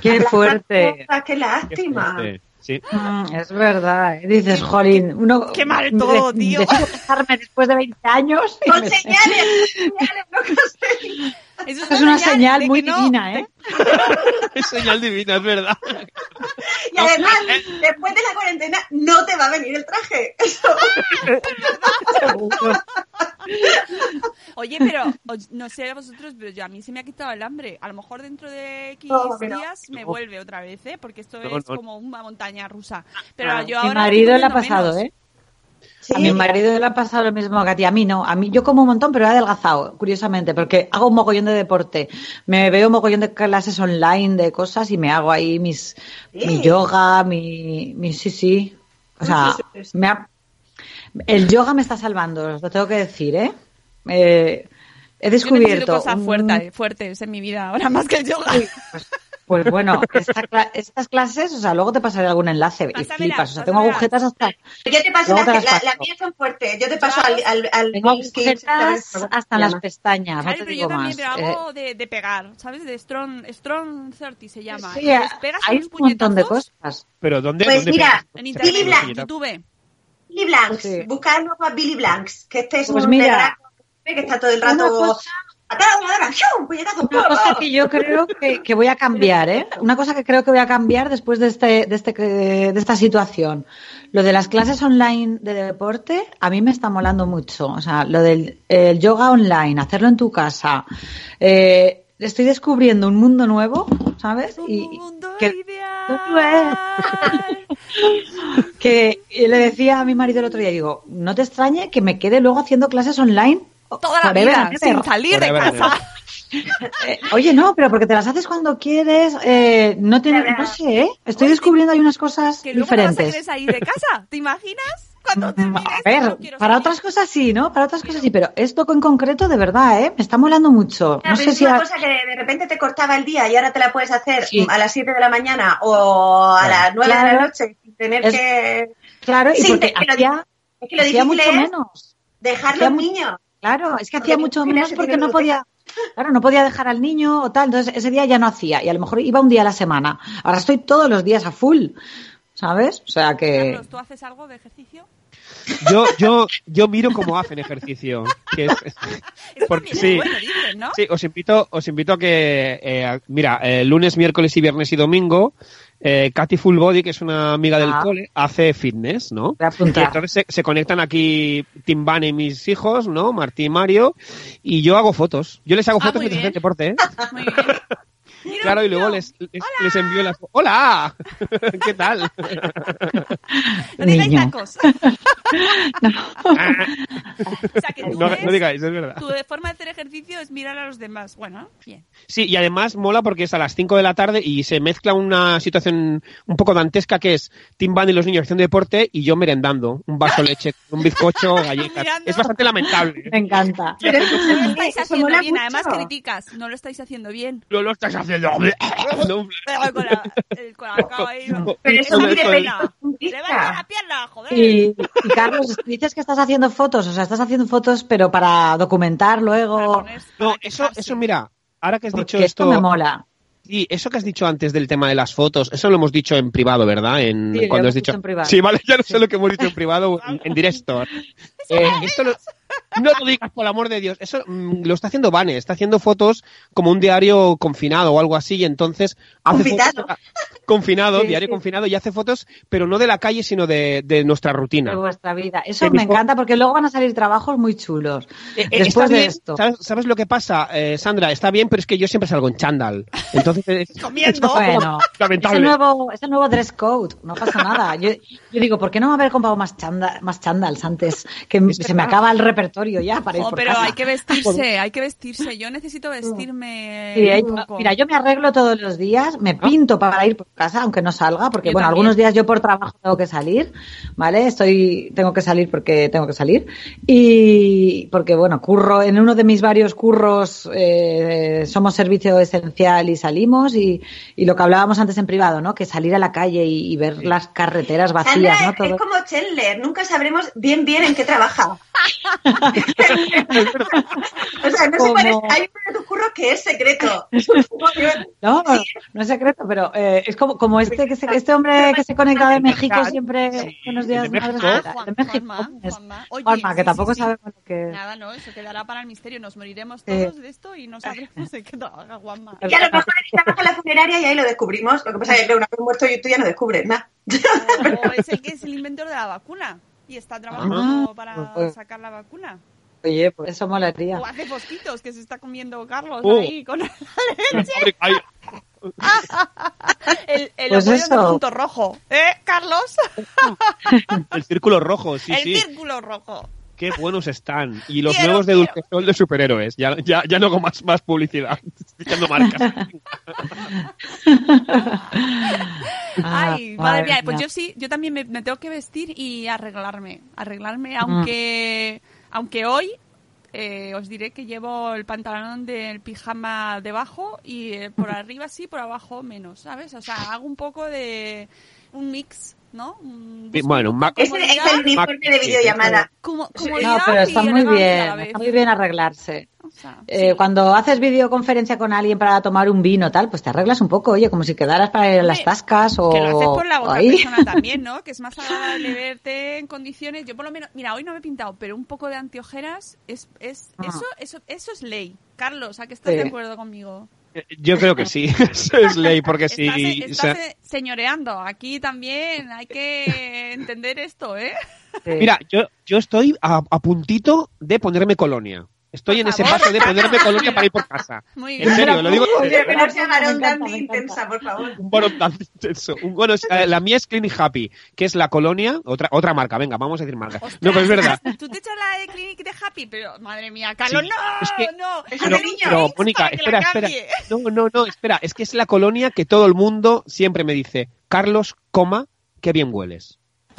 Qué fuerte. Qué lástima. Sí. Mm, es verdad. ¿eh? Dices, jolín, uno. qué mal todo, de- tío. Decido casarme después de 20 años. Con me- señales, señales, no sé. Eso Es una señal muy no- divina, ¿eh? Es señal divina, es verdad. Y además, después de la cuarentena, no te va a venir el traje. Eso. Oye, pero no sé a vosotros, pero yo, a mí se me ha quitado el hambre. A lo mejor dentro de X No, pero- días me vuelve otra vez, ¿eh? Porque esto No, es no. como una montaña rusa. Pero Claro. yo Mi ahora. marido estoy le ha pasado, menos. ¿eh? A mi marido le ha pasado lo mismo que a ti. A mí no. A mí, yo como un montón, pero he adelgazado, curiosamente, porque hago un mogollón de deporte. Me veo un mogollón de clases online de cosas y me hago ahí mis, Sí. mi yoga, mi, mi, sí, sí. O sea, Sí, sí, sí. me ha- el yoga me está salvando, os lo tengo que decir, ¿eh? Eh, he Yo necesito descubierto. cosas un- fuertes, fuertes en mi vida ahora más que el yoga. Pues bueno, esta cla- estas clases, o sea, luego te pasaré algún enlace y Pásamelas, flipas. O sea, tengo agujetas hasta. Yo te paso las, te las la- mías son fuertes. Yo te paso al, al, al Tengo agujetas hasta en las pestañas, Claro, no te pero digo yo también más. pero Eh, hago de, de pegar, ¿sabes? De Strong, Strong 30 se llama. sí, Y pegas hay un montón de cosas. Pero ¿dónde? Pues dónde mira? En Billy internet, en Blanc. YouTube. Billy Blanks. Sí. Buscad luego a Billy Blanks, que este es Pues un mira, que está todo el rato... una cosa que yo creo que, que voy a cambiar, ¿eh? Una cosa que creo que voy a cambiar después de este, de este, de esta situación. Lo de las clases online de deporte, a mí me está molando mucho. O sea, lo del el yoga online, hacerlo en tu casa. Eh, estoy descubriendo un mundo nuevo, ¿sabes? Un Y mundo que, ideal. que y le decía a mi marido el otro día, digo, no te extrañe que me quede luego haciendo clases online Toda la forever vida, and ever". sin salir de Forever casa. Eh, oye, no, pero porque te las haces cuando quieres, eh, no tiene, Claro. no sé, ¿eh? estoy descubriendo hay unas cosas Que luego no vas a diferentes. salir de casa. ¿Te imaginas? Cuando termine A esto, ver, no para salir. otras cosas sí, ¿no? Para otras cosas sí, pero esto en concreto, de verdad, ¿eh? Me está molando mucho. Claro, No pero sé es si... una a- cosa que de repente te cortaba el día y ahora te la puedes hacer Sí. a las 7 de la mañana o a Claro. las 9 de la noche sin tener Es- que... Claro, y Sí, porque te- hacía, Es que lo hacía difícil mucho es menos. dejar hacía los niños. Claro, es que hacía mucho menos porque no podía, claro, no podía dejar al niño o tal, entonces ese día ya no hacía y a lo mejor iba un día a la semana. Ahora estoy todos los días a full, ¿sabes? O sea que Carlos, ¿tú haces algo de ejercicio? Yo, yo, yo miro cómo hacen ejercicio. Que es, Eso Porque- sí. es bueno, dicen, ¿no? Sí, os invito, os invito a que, eh, mira, eh, lunes, miércoles y viernes y domingo, eh, Katy Full Body, que es una amiga del Ah. cole, hace fitness, ¿no? Y entonces se, se conectan aquí Tim Van y mis hijos, ¿no? Martí y Mario, y yo hago fotos. Yo les hago Ah, fotos hacen deporte, ¿eh? Muy bien. Mira, Claro, y luego les, les, les envío las ¡Hola! ¿Qué tal? No digáis Niño. tacos. o sea, que tú No, ves- no digáis, es verdad. tu forma de hacer ejercicio es mirar a los demás. Bueno, bien. Sí, y además mola porque es a las 5 de la tarde y se mezcla una situación un poco dantesca que es Tim Van y los niños haciendo deporte y yo merendando. Un vaso de leche, un bizcocho, galletas. Es bastante lamentable. Me encanta. Pero eso, No lo estáis haciendo bien. mucho. Además, criticas. No lo estáis haciendo bien. No lo estás haciendo. No, Pero con la, el colacao ahí. Pero eso película. Levanta la pierna, joder. Y, y, Carlos, dices que estás haciendo fotos, o sea, estás haciendo fotos, pero para documentar luego. No, eso, eso mira, ahora que has Porque dicho esto esto, me mola. sí, eso que has dicho antes del tema de las fotos, eso lo hemos dicho en privado, ¿verdad? En, Sí, lo cuando hemos has dicho, dicho en privado. sí, vale, ya no sé lo que hemos dicho en privado, en, en directo. Eh, esto lo- no lo digas por el amor de Dios. Eso mm, lo está haciendo Vane, está haciendo fotos como un diario confinado o algo así, y entonces hace Confinado. fotos confinado, Sí, diario sí. confinado, y hace fotos, pero no de la calle, sino de, de nuestra rutina. de vuestra vida. Eso me encanta porque luego van a salir trabajos muy chulos. Eh, eh, Después de bien, esto. ¿sabes, sabes lo que pasa, eh, Sandra? Está bien, pero es que yo siempre salgo en chándal. Entonces, es, Comiendo. Bueno, es lamentable. el nuevo, es el nuevo dress code, no pasa nada. Yo, yo digo, ¿por qué no haber comprado más, chanda, más antes? Que Es se me acaba el repertorio ya para ir Oh, por pero casa. hay que vestirse, hay que vestirse. Yo necesito vestirme Sí, hay- un poco. mira, yo me arreglo todos los días, me pinto para ir por casa, aunque no salga, porque Yo bueno, también. algunos días yo por trabajo tengo que salir, ¿vale? Estoy, tengo que salir porque tengo que salir. Y porque bueno, curro, en uno de mis varios curros eh, somos servicio esencial y salimos y, y lo que hablábamos antes en privado, ¿no? Que salir a la calle y, y ver las carreteras vacías, Sandra ¿no? es, Todo. es como Chandler, nunca sabremos bien bien en qué trabaja. o sea, no sé cuál es, Como- hay uno de tus curros que es secreto. No, no, no es secreto, pero eh, es como, como este que se- este hombre que se conecta de México siempre. Sí, buenos días, de México. Ah, Juan- de México. Juanma. Juanma. Oye, Juanma, que sí, tampoco sí, sabemos lo que. Nada, no, eso quedará para el misterio. Nos moriremos Eh. todos de esto y no sabremos de qué trabaja Juanma. Que a lo mejor trabaja en la funeraria y ahí lo descubrimos. Lo que pasa es que una vez muerto tú ya no descubres nada. O es el que es el inventor de la vacuna y está trabajando Ah, para pues- sacar la vacuna. Oye, pues eso molaría. O hace fosquitos que se está comiendo Carlos Oh. ahí con el, Ay, el, el Pues eso. punto rojo. ¿Eh, Carlos? el círculo rojo, sí, el sí. círculo rojo. Qué buenos están. Y los Quiero, nuevos de quiero. Dulcesol de superhéroes. Ya, ya, ya no hago más, más publicidad. Estoy echando marcas. Ah, Ay, madre mía, pues yo sí, yo también me, me tengo que vestir y arreglarme, arreglarme, aunque, aunque hoy eh, os diré que llevo el pantalón del pijama debajo y eh, por arriba sí, por abajo menos, ¿sabes? O sea, hago un poco de un mix, ¿no? Un- Sí, Bueno, un Mac. Es el, es el uniforme de videollamada. Como, No, pero está muy bien, está muy bien arreglarse. O sea, Eh, sí. Cuando haces videoconferencia con alguien para tomar un vino, tal, pues te arreglas un poco, oye, como si quedaras para ir a las tascas o, Que lo haces por la otra ahí. persona también, ¿no? Que es más agradable verte en condiciones. Yo por lo menos, mira, hoy no me he pintado, pero un poco de antiojeras es, es Ah. eso, eso, eso es ley. Carlos, ¿a qué estás Sí. de acuerdo conmigo? Yo creo que sí, eso es ley, porque sí. Estás, o estás, sea, eh, señoreando. Aquí también hay que entender esto, ¿eh? Sí. mira, yo, yo estoy a, a puntito de ponerme colonia. Estoy Por en ese paso de ponerme colonia para ir por casa. Muy En bien. serio, lo digo en serio. No sea Me varón tan intensa, por favor. Un bono tan intenso. Un bono, eh, la mía es Clinic Happy, que es la colonia, otra otra marca, venga, vamos a decir marca. No, pero es verdad. Tú te echas la de Clinic de Happy, pero madre mía, Carlos, Sí, no, es que- no. es Pero, de niños. pero, Mónica, espera, espera. No, no, no, espera. Es que es la colonia que todo el mundo siempre me dice, Carlos, coma, qué bien hueles.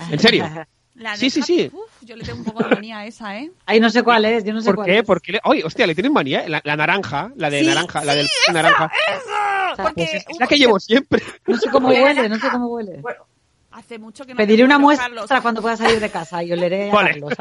¿En serio? La de Sí, sí, Happy, sí. uf, yo le tengo un poco de manía a esa, ¿eh? Ahí no sé cuál es, yo no sé ¿Por cuál qué? es. Porque, le... oye, hostia, le tienen manía. La, la naranja, la de Sí, naranja, la del naranja. ¡Eso! Porque Pues es, la que llevo siempre. No sé cómo huele, no sé cómo huele. hace mucho que no Pediré una muestra Carlos. cuando pueda salir de casa y oleré a Vale. Carlos.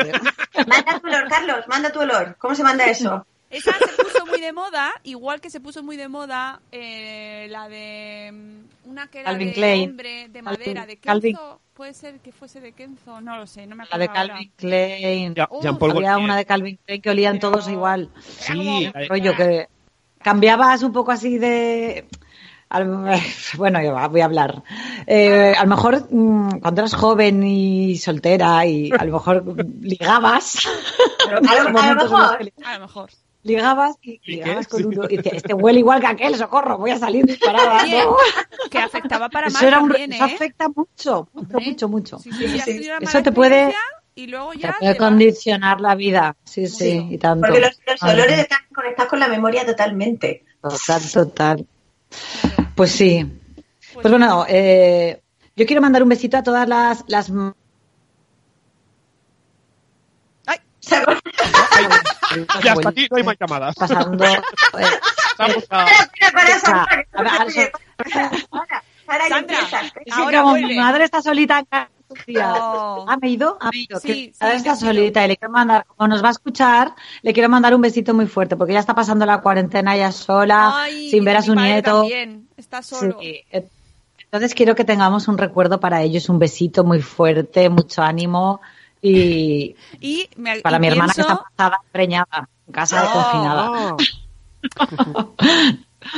Manda tu olor, Carlos, manda tu olor. ¿Cómo se manda eso? Esa se puso muy de moda, igual que se puso muy de moda eh, la de mm, una que era Calvin de Klein. hombre de madera, de Kenzo. Calvin. Puede ser que fuese de Kenzo, no lo sé, no me La acuerdo de ahora. Calvin Klein. Ya- Uh, Había Gaultier. una de Calvin Klein que olían Pero- todos igual. Sí, la de- rollo que cambiabas un poco así de bueno yo voy a hablar Eh, a lo mejor mm, cuando eras joven y soltera y a lo mejor ligabas Pero, a lo- a mejor. A lo mejor. Ligabas y ¿Y ligabas con uno y decías, este huele igual que aquel socorro voy a salir disparada ¿no? que afectaba para mal eso era un también, eso ¿eh? afecta mucho mucho mucho mucho. Sí, sí, sí, has Sí, tenido una Eso te puede- Y luego te ya puede te condicionar la vida sí sí, Sí, y tanto. Porque los, los olores están conectados con la memoria totalmente. Total, total. Pues sí. Pues Pues bueno, eh, yo quiero mandar un besito a todas las... las... Ay, ¿Se acuerdan? Ya hasta aquí no hay más llamadas. Pasando... eh, sea, Sandra, mi madre está solita en No. ¿ha me ido? ¿Ha me ido? Sí, sí, está solita y le quiero mandar, como nos va a escuchar, le quiero mandar un besito muy fuerte porque ya está pasando la cuarentena ya sola, Ay, sin ver a su nieto. También, está solo. Sí, eh, Entonces quiero que tengamos un recuerdo para ellos, un besito muy fuerte, mucho ánimo y Y me, para y mi hermana que está pasada, preñada, en casa No. confinada.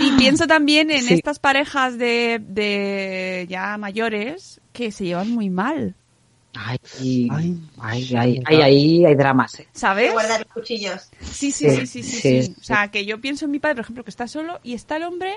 Y pienso también en Sí. estas parejas de, de ya mayores que se llevan muy mal, Ay, Ay, ay, ay, ay, ay, ahí hay dramas. eh. ¿sabes? Guardar los cuchillos. Sí, sí, sí, Sí, sí, sí, sí, sí. sí. O sea, que yo pienso en mi padre, por ejemplo, que está solo y está el hombre,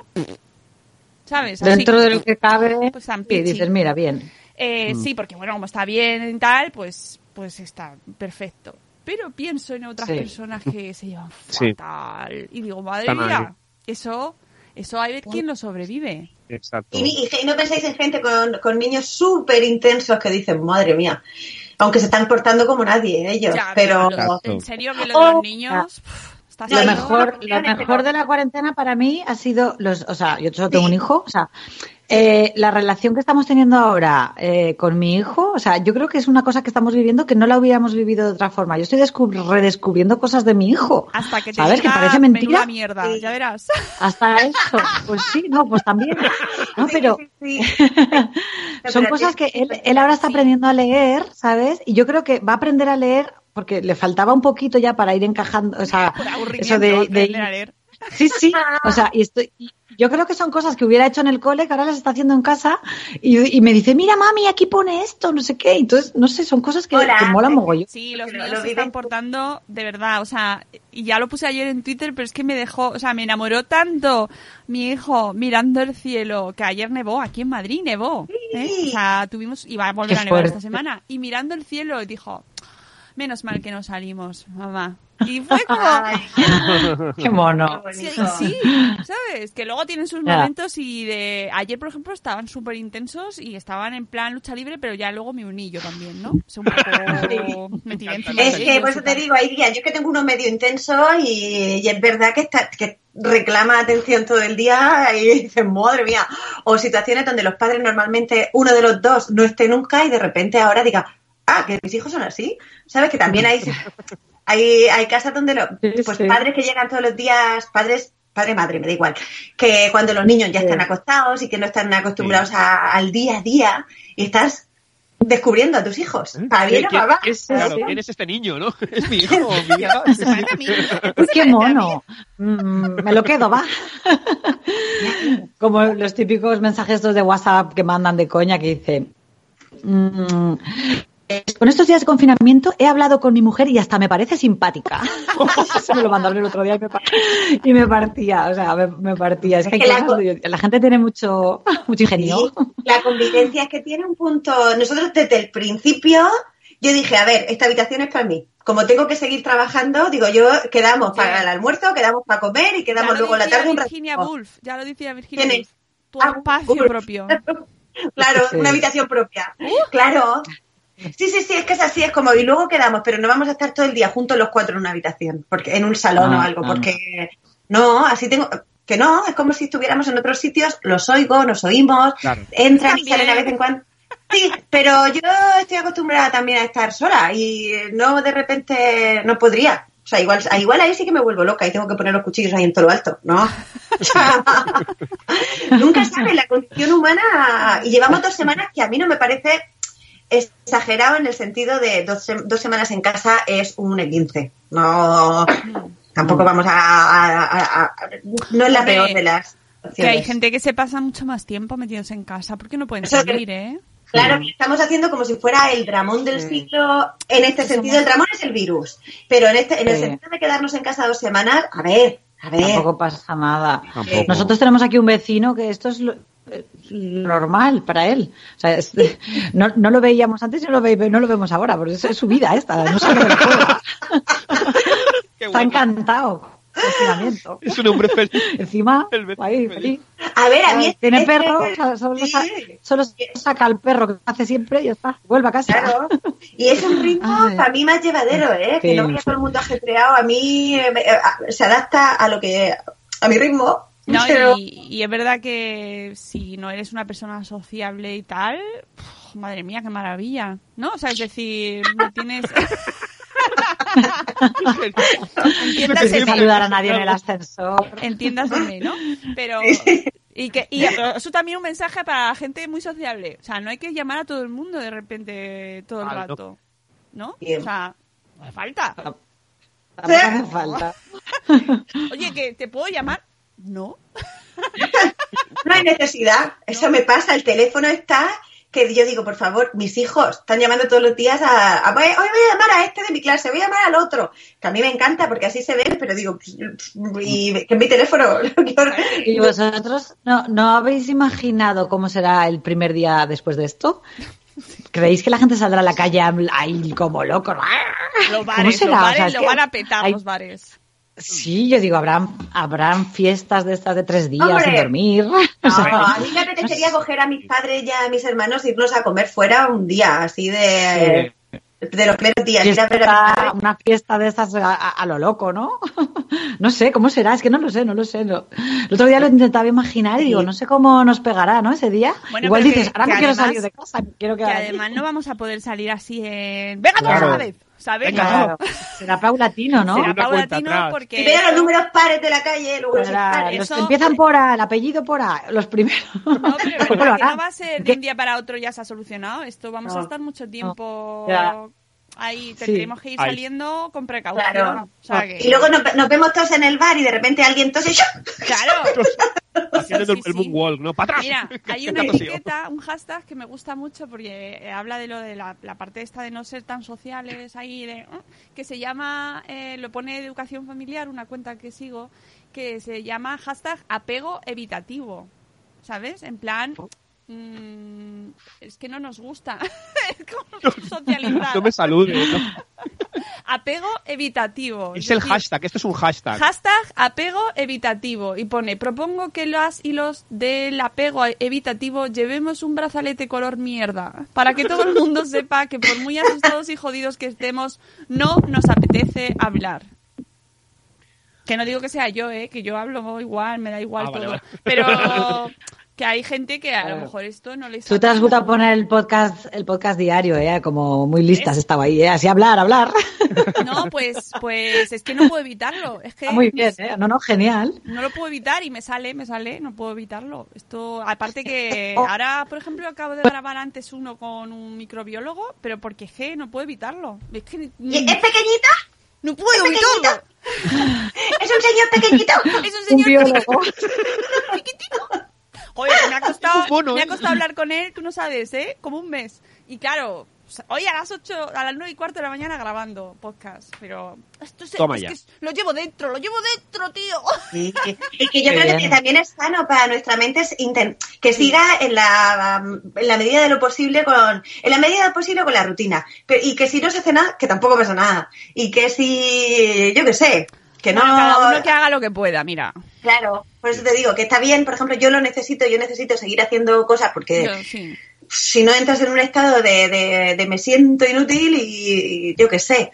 ¿sabes? Así, Dentro de lo que cabe, Pues dices, mira, bien. Eh, Mm. Sí, porque bueno, como está bien y tal, pues, pues está perfecto. Pero pienso en otras Sí. personas que se llevan Sí. fatal. Y digo, madre mía, eso, eso hay ver quién lo sobrevive. Exacto. Y, y- y no pensáis en gente con, con niños súper intensos que dicen, madre mía, aunque se están portando como nadie ellos, Ya, pero... en serio que lo de los Oh, niños pf, está Lo mejor, lo mejor de la cuarentena para mí ha sido los, o sea, yo solo tengo Sí. un hijo, o sea, eh, la relación que estamos teniendo ahora eh, con mi hijo, o sea, yo creo que es una cosa que estamos viviendo que no la hubiéramos vivido de otra forma. Yo estoy descub- redescubriendo cosas de mi hijo. Hasta que te ¿Sabes? Que parece mentira. mierda, Sí. ya verás. Hasta eso. Pues sí, no, pues también. No, Sí, pero sí, son cosas que él, él ahora está aprendiendo a leer, ¿sabes? Y yo creo que va a aprender a leer porque le faltaba un poquito ya para ir encajando, o sea, eso de, de a leer. Sí, sí. O sea, y estoy, yo creo que son cosas que hubiera hecho en el cole, que ahora las está haciendo en casa, y, y me dice, mira mami, aquí pone esto, no sé qué. Entonces, no sé, son cosas que, que molan mogollón. Sí, los niños lo se están portando de verdad, o sea, y ya lo puse ayer en Twitter, pero es que me dejó, o sea, me enamoró tanto mi hijo mirando el cielo, que ayer nevó, aquí en Madrid nevó, ¿eh? O sea, tuvimos, iba a volver Qué a nevar fuerte. esta semana, y mirando el cielo dijo, menos mal que no salimos, mamá. Y fue como... Qué mono. Sí, sí, ¿sabes? Que luego tienen sus momentos y de... Ayer, por ejemplo, estaban súper intensos y estaban en plan lucha libre, pero ya luego me uní yo también, ¿no? O sea, un poco... Me tiré encima Es que por eso te digo, hay días, yo es que tengo uno medio intenso y, y es verdad que, está, que reclama atención todo el día y dices, madre mía. O situaciones donde los padres normalmente, uno de los dos no esté nunca y de repente ahora diga, ah, que mis hijos son así. ¿Sabes? Que también hay, hay, hay casas donde los Sí, pues sí. padres que llegan todos los días, padres padre madre me da igual que cuando los niños ya Sí. están acostados y que no están acostumbrados a- al día a día y estás descubriendo a tus hijos para bien o ¿Quién- para mal quién es- claro, sí. ¿quién es este niño, no? ¿Es mi hijo o mi hija? Se parece a mí. Uy, qué mono. Mm, me lo quedo, va. Como los típicos mensajes de WhatsApp que mandan de coña que dice. mm, con estos días de confinamiento he hablado con mi mujer y hasta me parece simpática. Se me lo mandaron el otro día y me, par- y me partía, o sea, me, me partía. Es que, hay Es que la de- gente tiene mucho, mucho ingenio. Sí, la convivencia es que tiene un punto. Nosotros desde el principio, yo dije, a ver, esta habitación es para mí. Como tengo que seguir trabajando, digo yo, quedamos para el almuerzo, quedamos para comer y quedamos luego en la tarde un Virginia. Woolf, ya lo decía Virginia ¿Quién Woolf. Tu Ah, espacio propio. Claro, Sí. una habitación propia. Claro. Sí, sí, sí, es que es así, es como, y luego quedamos, pero no vamos a estar todo el día juntos los cuatro en una habitación, porque en un salón Ah, o algo, ah. porque no, así tengo, que no, es como si estuviéramos en otros sitios, los oigo, nos oímos, Claro. entran y salen de vez en cuando. Sí, pero yo estoy acostumbrada también a estar sola y no de repente no podría. O sea, igual, igual ahí sí que me vuelvo loca y tengo que poner los cuchillos ahí en todo lo alto, ¿no? Nunca sabe la condición humana y llevamos dos semanas que a mí no me parece exagerado en el sentido de dos, dos semanas en casa es un E15. No, tampoco vamos a, a- a- a- no es la Hombre, peor de las Que hay opciones. gente que se pasa mucho más tiempo metidos en casa. ¿Por qué no pueden salir, eh? Claro, que estamos haciendo como si fuera el dramón del siglo. En este sentido, el dramón es el virus. Pero en este, en el sentido de quedarnos en casa dos semanas, a ver, a ver. Tampoco pasa nada. Tampoco. Nosotros tenemos aquí un vecino que esto es lo, normal para él. O sea, es- no, no lo veíamos antes y no lo, ve- no lo vemos ahora, porque es, es su vida esta. No juego. Qué Está encantado. Es un hombre feliz. Encima, El ahí, feliz. feliz. A ver, a mí Tiene perro, solo, Sí. sa- solo saca al perro que hace siempre y ya está. Vuelve a casa. Claro. Y es un ritmo Ay. para mí más llevadero, ¿eh? Que no vaya todo el mundo ajetreado. A mí eh, me- eh, se adapta a lo que. a mi ritmo. No, Pero- y, y es verdad que si no eres una persona sociable y tal, pf, madre mía, qué maravilla, ¿no? O sea, es decir, no tienes... Entiéndase, Sin saludar a nadie en el ascensor. entiéndaseme, ¿no? Pero... Y, que, y eso también un mensaje para la gente muy sociable. O sea, no hay que llamar a todo el mundo de repente todo el no. rato. ¿No? Bien. O sea, no hace falta. Tampoco hace falta. Oye, que te puedo llamar. No. No hay necesidad. Eso me pasa. El teléfono está que yo digo, por favor, mis hijos están llamando todos los días a, hoy voy a llamar a este de mi clase, voy a llamar al otro, que a mí me encanta porque así se ven, pero digo, y que mi teléfono, ¿Y vosotros no, no habéis imaginado cómo será el primer día después de esto? ¿Creéis que la gente saldrá a la calle ahí como loco? Los bares, será? los O bares sea, es lo van a petar hay- los bares. Sí, yo digo, habrán, habrán fiestas de estas de tres días Hombre. sin dormir. No, a mí me apetecería coger a mis padres y a mis hermanos e irnos a comer fuera un día, así de, de los primeros días. ir a ver a mis Fiesta- una fiesta de estas a, a- a lo loco, ¿no? no sé, ¿cómo será? Es que no lo sé, no lo sé. no. El otro día lo intentaba imaginar y digo, no sé cómo nos pegará, ¿no? Ese día. Bueno, Igual dices, que- ahora que no quiero además- salir de casa, quiero Que quedar aquí". además no vamos a poder salir así en... ¡Venga, todos Claro. a la vez! ¿Sabes? Venga, Claro, será paulatino, ¿no? Será paulatino porque... Primero los números pares de la calle, luego los Eso- empiezan por A, el apellido por A, los primeros. No, pero ¿Cómo lo ¿verdad que no va a ser de un día para otro ya se ha solucionado. Esto vamos a No. estar mucho tiempo Ya. Ahí. Sí. Tendremos que ir Ahí. saliendo con precaución. Claro. O sea que- Y luego nos, nos vemos todos en el bar y de repente alguien tose. Claro. Haciendo Sí, el, moonwalk, ¿no? ¡Para atrás! Mira, hay una etiqueta, un hashtag que me gusta mucho porque eh, habla de lo de la, la parte esta de no ser tan sociales ahí, de, ¿eh? que se llama, eh, lo pone Educación Familiar, una cuenta que sigo, que se llama hashtag apego evitativo, ¿sabes? En plan, mm, es que no nos gusta es como socializar. No me salude. ¿no? apego evitativo. Es el decir, hashtag, esto es un hashtag. Hashtag apego evitativo y pone, propongo que las y los del apego evitativo llevemos un brazalete color mierda para que todo el mundo sepa que por muy asustados y jodidos que estemos, no nos apetece hablar. Que no digo que sea yo, ¿eh? que yo hablo igual, me da igual Ah, vale, todo. vale. Pero que hay gente que a lo mejor esto no les Tú te has gustado poner el podcast, el podcast diario, ¿eh? Como muy listas estaba ahí, ¿eh? Así hablar, hablar. No, pues, pues es que no puedo evitarlo. Es que Está muy bien, ¿eh? No, no, genial. No lo puedo evitar y me sale, me sale, no puedo evitarlo. Esto, aparte que Oh. ahora, por ejemplo, acabo de grabar antes uno con un microbiólogo, pero porque es que no puedo evitarlo. Es que ¿Y ¿Es pequeñita? no puedo ¿Es evitarlo. ¿Es un señor pequeñito? Es un Un señor biólogo. chiquitito. Que me ha costado, me ha ¿eh? costado hablar con él, tú no sabes, ¿eh? Como un mes. Y claro, hoy a las 8, a las 9 y cuarto de la mañana grabando podcast, pero esto es, Toma es ya. que es- lo llevo dentro, lo llevo dentro, tío. Sí, Y que yo creo que también es sano para nuestra mente es que siga en la, en la medida de lo posible con en la medida de lo posible con la rutina Pero- y que si no se hace nada que tampoco pasa nada y que si yo qué sé que no Bueno, cada uno que haga lo que pueda, mira. claro por eso te digo que está bien por ejemplo yo lo necesito yo necesito seguir haciendo cosas porque Yo, sí. si no entras en un estado de, de- de me siento inútil y, y yo qué sé.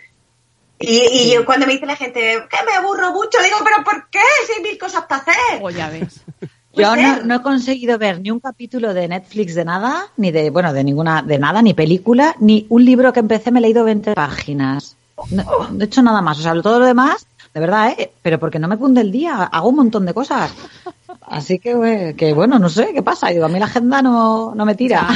Y, y yo cuando me dice la gente que me aburro mucho, digo, pero ¿por qué? Si hay mil cosas para hacer. O ya ves. Yo Puede no, no he conseguido ver ni un capítulo de Netflix de nada, ni de, bueno, de ninguna, de nada, ni película, ni un libro que empecé me he leído 20 páginas. No, no he hecho nada más. O sea, todo lo demás, de verdad, ¿eh? Pero porque no me cunde el día, hago un montón de cosas. Así que, güey, que bueno, no sé qué pasa. Digo, a mí la agenda no, no me tira.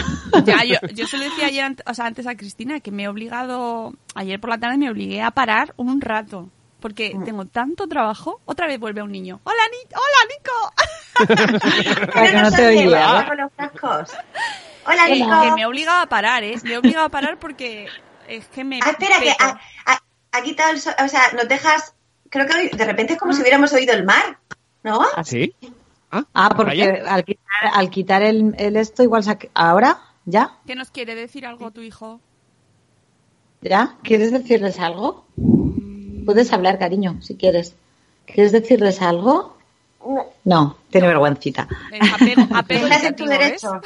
Ya, yo, yo se lo decía ayer, o sea, antes a Cristina, que me he obligado, ayer por la tarde me obligué a parar un rato. Porque Mm. tengo tanto trabajo. Otra vez vuelve un niño. ¡Hola, ni ¡Hola, Nico! Que no nos te vamos con los cascos. Hola, Nico. que me he obligado a parar, ¿eh? Me he obligado a parar porque es que me. Ah, espera, que ha, ha- ha quitado el so- o sea, nos dejas, creo que de repente es como si hubiéramos oído el mar, ¿no? ¿Ah, sí? Ah, Ah, ¿por porque al quitar, al quitar el, el esto, igual ahora, ¿ya? ¿Qué nos quiere decir algo tu hijo? ¿Ya? ¿Quieres decirles algo? Puedes hablar, cariño, si quieres. ¿Quieres decirles algo? No, tiene vergüencita. Apego, apego tu derecho.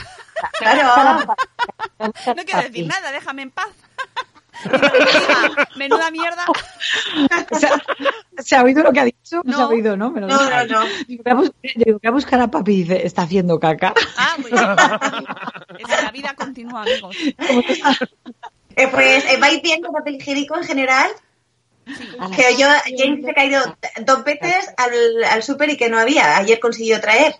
Claro. No quiero decir nada, déjame en paz. Menuda mierda. ¿Se ha, se ha oído lo que ha dicho? No, se ha No. oído, ¿no? No, mal. no, no. Digo, voy a, buscar a papi y dice, está haciendo caca. Ah, muy bien. Esa, la vida continúa, amigos. Eh, pues, eh, ¿vais bien con papel higiénico en general? Que yo, James he caído dos veces al, al súper y que no había. Ayer consiguió traer.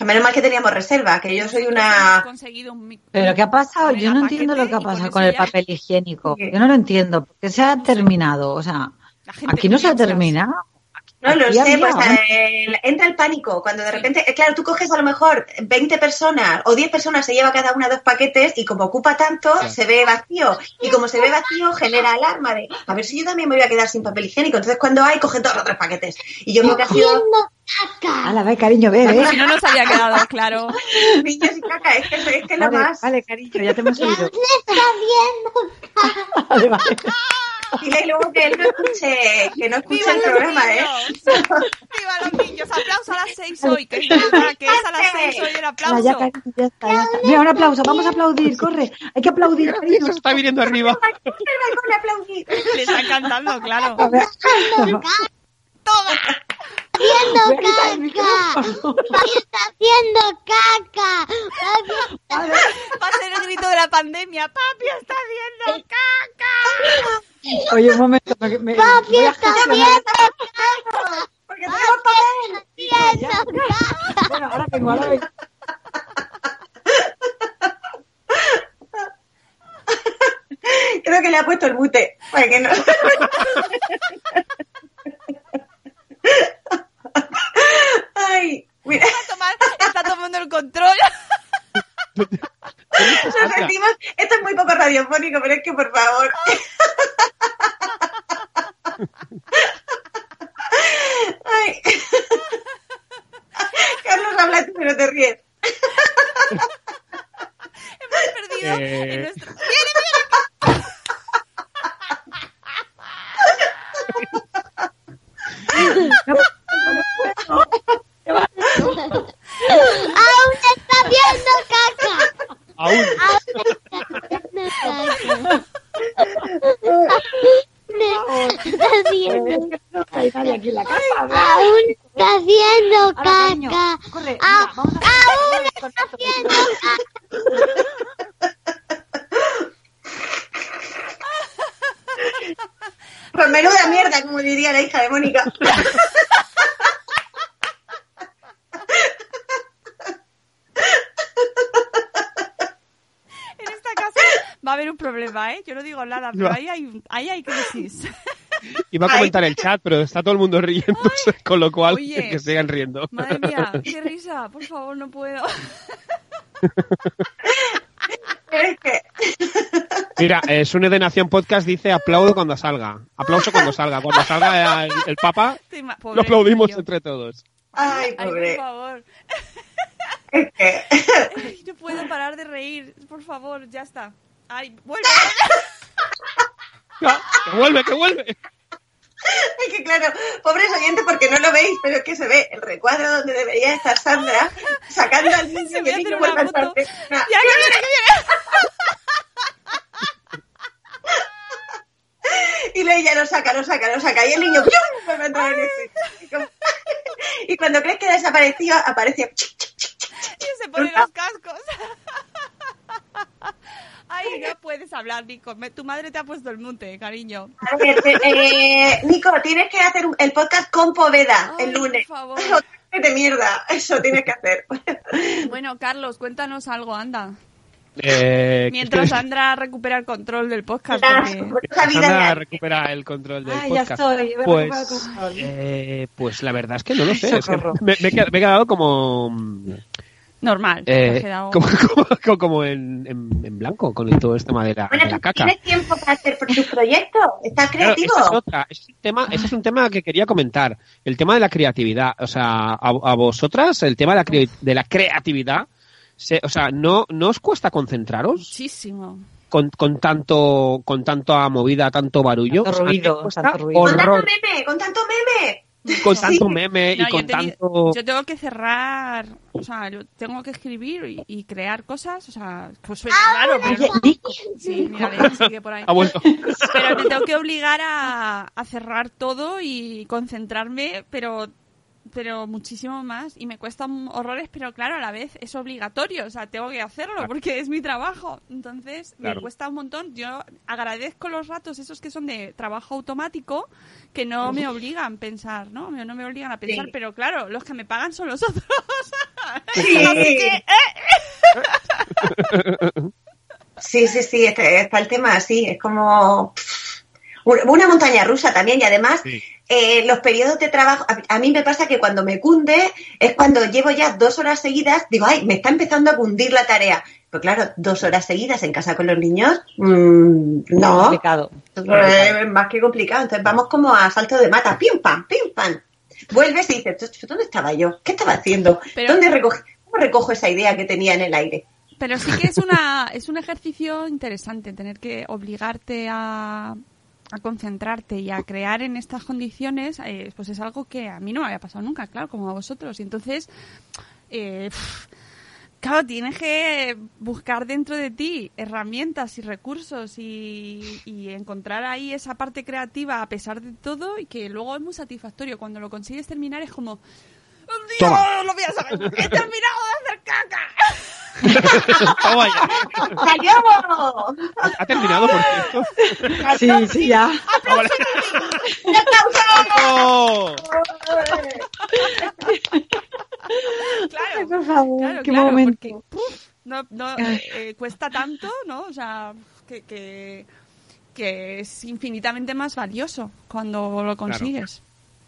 A menos mal que teníamos reserva, que yo soy una... conseguido un ¿Pero qué ha pasado? Yo no entiendo lo que ha pasado con el papel higiénico. Yo no lo entiendo. ¿Por qué se ha terminado? O sea, aquí no se ha terminado. No lo sé, pues eh, entra el pánico. Cuando de repente, eh, claro, tú coges a lo mejor 20 personas o 10 personas, se lleva cada una dos paquetes y como ocupa tanto, se ve vacío. Y como se ve vacío, genera alarma de, a ver si yo también me voy a quedar sin papel higiénico. Entonces cuando hay, cogen todos los tres paquetes. Y yo creo que ha sido Hala, ve, cariño, ve, ve. Si no nos había quedado claro. niños y caca, es que, es que lo Vale, más. vale, cariño, ya te hemos oído. está viendo. Vale, vale. Dile luego que él no escuche, que no escuche ¡Viva el programa, ¿eh? niños! ¡Viva los niños! ¡Aplauso a las seis hoy! Que es verdad que es a las seis hoy el Hala, aplauso. ya, ya está, ya está. Mira, un aplauso, vamos a aplaudir, corre. Hay que aplaudir. Eso está viniendo arriba. Le están cantando, claro. A ver, ¡Toma! Haciendo. Papi está haciendo caca. Está. Va a ser el grito de la pandemia. ¡Papi está haciendo caca! Oye, un momento. Me, me- Papi está haciendo caca. Porque tenemos papel. Haciendo caca. Bueno, ahora vengo, ahora vengo. Creo que le ha puesto el mute. Para que no. Ay, mira. Está tomando el control. Nos sentimos, esto es muy poco radiofónico, pero es que por favor. Ay. Carlos, hablaste, pero te ríes. Hemos perdido en eh. nuestro... ¡Viene, viene! ¡Aún está viendo caca! ¡Aún! ¡Aún está viendo caca! Ah, ¡Aún está viendo caca! ¡Aún está haciendo caca! ¡Aún está haciendo caca! Pues menuda mierda, como diría la hija de Mónica. ¿Eh? Yo no digo nada, pero No. ahí hay, ahí hay crisis. Iba a Ay. comentar el chat, pero está todo el mundo riéndose, con lo cual Oye. que sigan riendo. Madre mía, qué risa. Por favor, no puedo. Mira, eh, Sune de Nación Podcast dice aplaudo cuando salga. Aplauso cuando salga. Cuando salga el, el Papa, lo aplaudimos entre todos. Ay, Ay, pobre. por favor. Es que... Ay, no puedo parar de reír. Por favor, ya está. Ay, vuelve. ¡Ah! ¡Que vuelve, que vuelve! Es que claro, pobres oyentes porque no lo veis, pero es que se ve el recuadro donde debería estar Sandra sacando al niño Se y el niño vuelve a saltar. Ya, que viene, que viene. Y Leia lo saca, lo saca, lo saca. Y el niño ¡pium! vuelve a entrar en este. Y cuando crees que ha desaparecido, aparece. Y se pone los cascos. Ay, no puedes hablar, Nico. Me- tu madre te ha puesto el mute, cariño. A ver, eh, eh, Nico, tienes que hacer un- el podcast con Poveda Ay, el lunes. por favor. Eso, de mierda, eso tienes que hacer. Bueno, Carlos, cuéntanos algo, anda. Eh, Mientras Sandra recupera el control del podcast. Porque- Sandra recupera el control del Ay, ya podcast. estoy. voy a Pues, recuperar el control. eh, pues la verdad es que no lo sé. es que Socorro. me, me he quedado- me he quedado como, Normal. eh, quedado- como, como, como en, en- en blanco con todo este tema de la, Bueno, de la ¿tú caca. ¿tienes tiempo para hacer tus proyectos? ¿Estás Claro, creativo? esa es otra. Ese es, un tema, ese es un tema que quería comentar. El tema de la creatividad. O sea, a, a vosotras, el tema de la, cre- de la creatividad, se- o sea, ¿no, ¿no os cuesta concentraros Muchísimo. con, con tanto con tanta movida, tanto barullo? Tanto ruido, ruido. Con tanto meme, con tanto meme. Con tanto meme No, y con yo, tanto... yo tengo que cerrar, o sea, yo tengo que escribir y, y crear cosas, o sea, pues suena raro, pero sí, mira, sigue por ahí. Ha vuelto. Pero me tengo que obligar a, a cerrar todo y concentrarme, pero pero muchísimo más y me cuestan horrores, pero claro, a la vez es obligatorio, o sea, tengo que hacerlo Claro. porque es mi trabajo. Entonces, Claro. me cuesta un montón. Yo agradezco los ratos esos que son de trabajo automático que no me obligan a pensar, ¿no? No me obligan a pensar, Sí. pero claro, los que me pagan son los otros. Sí. Así que, eh, Sí, sí, sí, está el tema así, es como pff, una montaña rusa también y además Sí. eh, los periodos de trabajo, a, a mí me pasa que cuando me cunde es cuando llevo ya dos horas seguidas, digo, ay, me está empezando a cundir la tarea. Pero claro, dos horas seguidas en casa con los niños, mm, no, complicado. Eh, es más que complicado. Entonces vamos como a salto de mata, pim pam, pim pam. Vuelves y dices, ¿dónde estaba yo? ¿Qué estaba haciendo? Pero- ¿Dónde recoge, cómo recojo esa idea que tenía en el aire? Pero sí que es una es un ejercicio interesante tener que obligarte a, a concentrarte y a crear en estas condiciones, eh, pues es algo que a mí no me había pasado nunca, claro, como a vosotros. Y entonces, eh, claro, tienes que buscar dentro de ti herramientas y recursos y, y encontrar ahí esa parte creativa a pesar de todo y que luego es muy satisfactorio. Cuando lo consigues terminar es como... ¡Dios, Toma. lo voy a saber! ¡He terminado de hacer caca! Toma ya. ¡Salió! ¿Ha terminado, por cierto? Sí, sí, ya. Ah, vale. ¡Un aplauso! ¡Oh! Claro, Por favor, claro, qué claro, momento. porque puf, no, no, eh, eh, cuesta tanto, ¿no? O sea, que, que, que es infinitamente más valioso cuando lo consigues.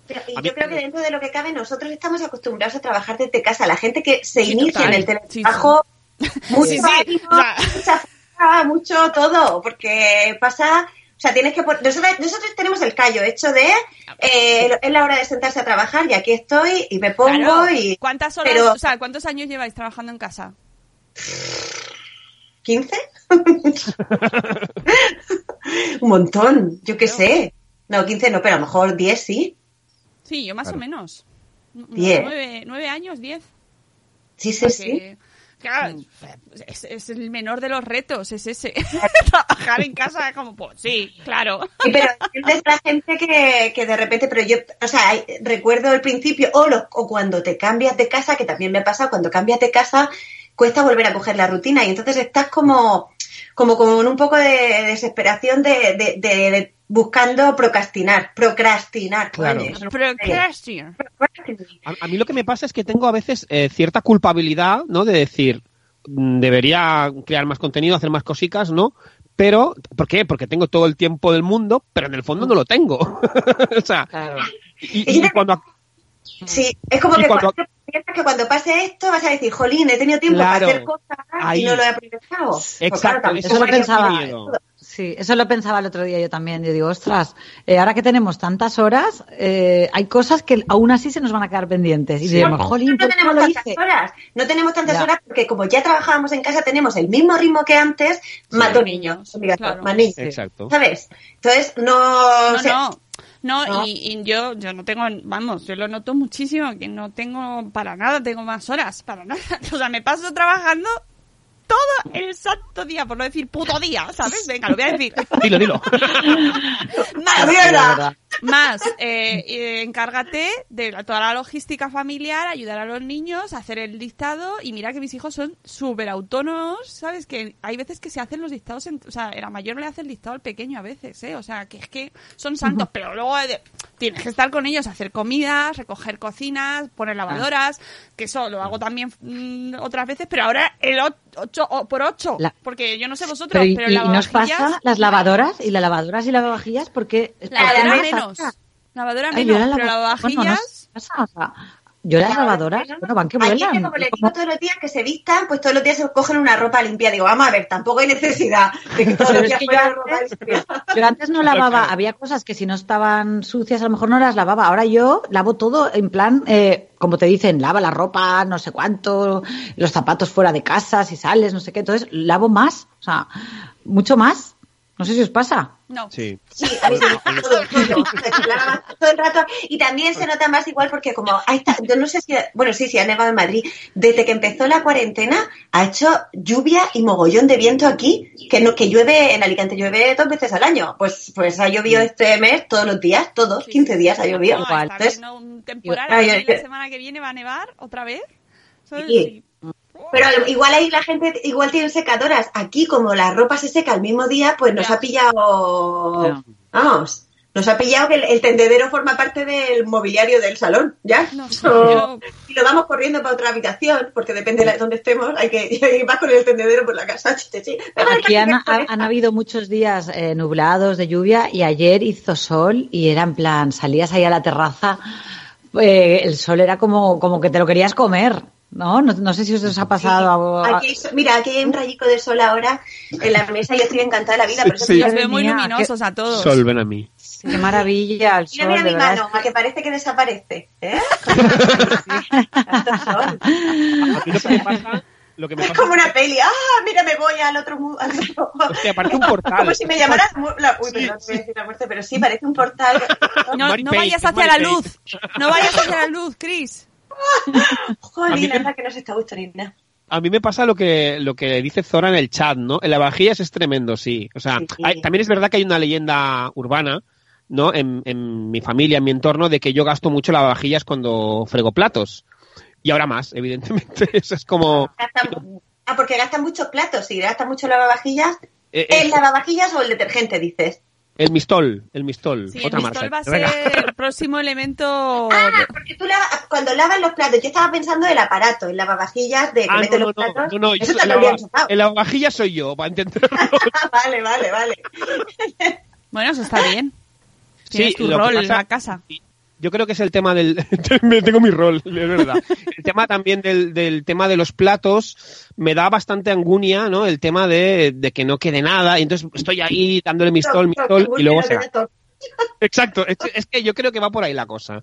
Pero, y mí- yo creo que dentro de lo que cabe, nosotros estamos acostumbrados a trabajar desde casa. La gente que se Sí, inicia total. en el Sí, teletrabajo, mucho Sí, sí. ánimo, O sea- mucha fuerza, mucho todo, porque pasa... O sea, tienes que nosotros, nosotros tenemos el callo hecho de eh, es la hora de sentarse a trabajar y aquí estoy y me pongo Claro. y ¿Cuántas horas, pero- o sea, cuántos años lleváis trabajando en casa? ¿15? Un montón, yo qué sé. No, 15 no, pero a lo mejor 10 sí. Sí, yo más Claro. o menos. Diez. Nueve, nueve años, diez. Sí, sí, sí. Claro, es, es el menor de los retos, es ese. Trabajar en casa como, pues sí, claro. Sí, pero entiendes la gente que, que de repente, pero yo, o sea, recuerdo el principio, o, lo- o cuando te cambias de casa, que también me ha pasado, cuando cambias de casa, cuesta volver a coger la rutina y entonces estás como, como con un poco de desesperación de, de, de- de buscando procrastinar, procrastinar. Claro. oye. Procrastinate. A, a mí lo que me pasa es que tengo a veces eh, cierta culpabilidad, ¿no? De decir, mm, debería crear más contenido, hacer más cositas, ¿no? Pero, ¿por qué? Porque tengo todo el tiempo del mundo, pero en el fondo no lo tengo. o sea, Claro. y, y cuando... Sí, es como Y que cuando- piensas que cuando pase esto vas a decir, jolín, he tenido tiempo Claro. para hacer cosas Ahí. y no lo he aprovechado. Pues Exacto, eso Eso lo pensaba. Sí, eso lo pensaba el otro día yo también. Yo digo, ostras, eh, ahora que tenemos tantas horas, eh, hay cosas que aún así se nos van a quedar pendientes. Y diremos, jolín, no ¿por qué no tenemos tantas hice? horas, no tenemos tantas Ya. horas porque como ya trabajábamos en casa tenemos el mismo ritmo que antes, más dos niños, obligatorios, claro. más niños, Exacto. ¿sabes? Entonces no, no. No, No. Y, y yo, yo no tengo, vamos, yo lo noto muchísimo, que no tengo para nada, tengo más horas, para nada. O sea, me paso trabajando todo el santo día, por no decir puto día, ¿sabes? Venga, lo voy a decir. Dilo, dilo. Más! Más eh, eh, encárgate de la- toda la logística familiar, ayudar a los niños, hacer el dictado y mira que mis hijos son súper autónomos, ¿sabes? Que hay veces que se hacen los dictados, en- o sea, la mayor le hace el dictado al pequeño a veces, ¿eh? O sea, que es que son santos, pero luego eh, tienes que estar con ellos, hacer comidas, recoger cocinas, poner lavadoras, que eso lo hago también mm, otras veces, pero ahora el o- ocho o- por ocho, La- porque yo no sé vosotros, Pero, ¿y, pero, y nos pasa las lavadoras y las lavadoras y lavavajillas? Porque Lavadora ¿por qué me menos. Lavadora Ay, las pero lavavajillas... bueno, no yo las lavadoras, bueno, van que vuelan. que como le Es digo todos los días que se vistan, pues todos los días se cogen una ropa limpia. Digo, vamos a ver, tampoco hay necesidad de que todos Pero los días fuera ropa limpia. Yo antes no lavaba, había cosas que si no estaban sucias a lo mejor no las lavaba. Ahora yo lavo todo en plan, eh, como te dicen, lava la ropa, no sé cuánto, los zapatos fuera de casa, si sales, no sé qué. Entonces lavo más, o sea, mucho más. No sé si os pasa. No. Sí. Sí, a mí me todo, el rato. Y también se nota más igual porque como ahí está, yo no sé si, bueno, sí, sí, ha nevado en Madrid. Desde que empezó la cuarentena ha hecho lluvia y mogollón de viento aquí, que no, que llueve, en Alicante llueve dos veces al año. Pues, pues ha llovido este mes todos los días, todos, 15 días ha llovido. No, Entonces, un temporal, la semana que viene va a nevar otra vez. Sí. Pero al- igual ahí la gente igual tiene secadoras. Aquí, como la ropa se seca el mismo día, pues nos ha pillado. Vamos, nos ha pillado que el, el tendedero forma parte del mobiliario del salón, ¿ya? No Y lo vamos corriendo para otra habitación, porque depende de dónde estemos, hay que ir más con el tendedero por la casa. Aquí han, ha- han habido muchos días eh, nublados de lluvia y ayer hizo sol y era en plan, salías ahí a la terraza, eh, el sol era como, como que te lo querías comer, ¿no? No, no sé si os ha pasado. a- Aquí, mira, aquí hay un rayico de sol ahora en la mesa y yo estoy encantada de la vida. Sí, por eso sí. estoy- los veo muy mía, luminosos a todos. Sol, ven a mí. Qué maravilla el Mira, sol, mira de mi verdad. mano, a que parece que desaparece. ¿eh? Sol. A mí lo que me pasa... Lo que me Es pasa como una peli. ¡Ah, mira, me voy al otro mundo! Hostia, parece un portal. Como si me llamara... la- Uy, perdón, voy a decir la muerte, pero sí, parece un portal. No, no vayas hacia la luz. No vayas hacia la luz, Chris. A mí Jolín, me- anda que no se está gustando. A mí me pasa lo que, lo que dice Zora en el chat, ¿no? El lavavajillas es tremendo, sí. O sea, Sí. hay- también es verdad que hay una leyenda urbana, ¿no? En, en mi familia, en mi entorno, de que yo gasto mucho lavavajillas cuando frego platos. Y ahora más, evidentemente. Eso es como... Gastan- Ah, porque gastan muchos platos. Si gastan mucho lavavajillas... eh, ¿El eh, lavavajillas o el detergente, dices? El mistol, el mistol. Sí, el otra mistol marca. va a Venga. ser el próximo elemento. Ah, porque tú lava- cuando lavas los platos, yo estaba pensando del aparato, el lavavajillas de que Ah, mete no, los no, platos. no, no, yo Eso soy- te el, lo lava- enchufado. el lavavajillas soy yo, para entenderlo. vale, vale, vale. Bueno, eso está bien. Tienes Sí, tu lo que rol en la casa. Yo creo que es el tema del... me tengo mi rol, es verdad. El tema también del, del tema de los platos me da bastante angunia, ¿no? El tema de, de que no quede nada. Y entonces estoy ahí dándole mi stol, mi stol, y luego se va. Exacto, es, es que yo creo que va por ahí la cosa.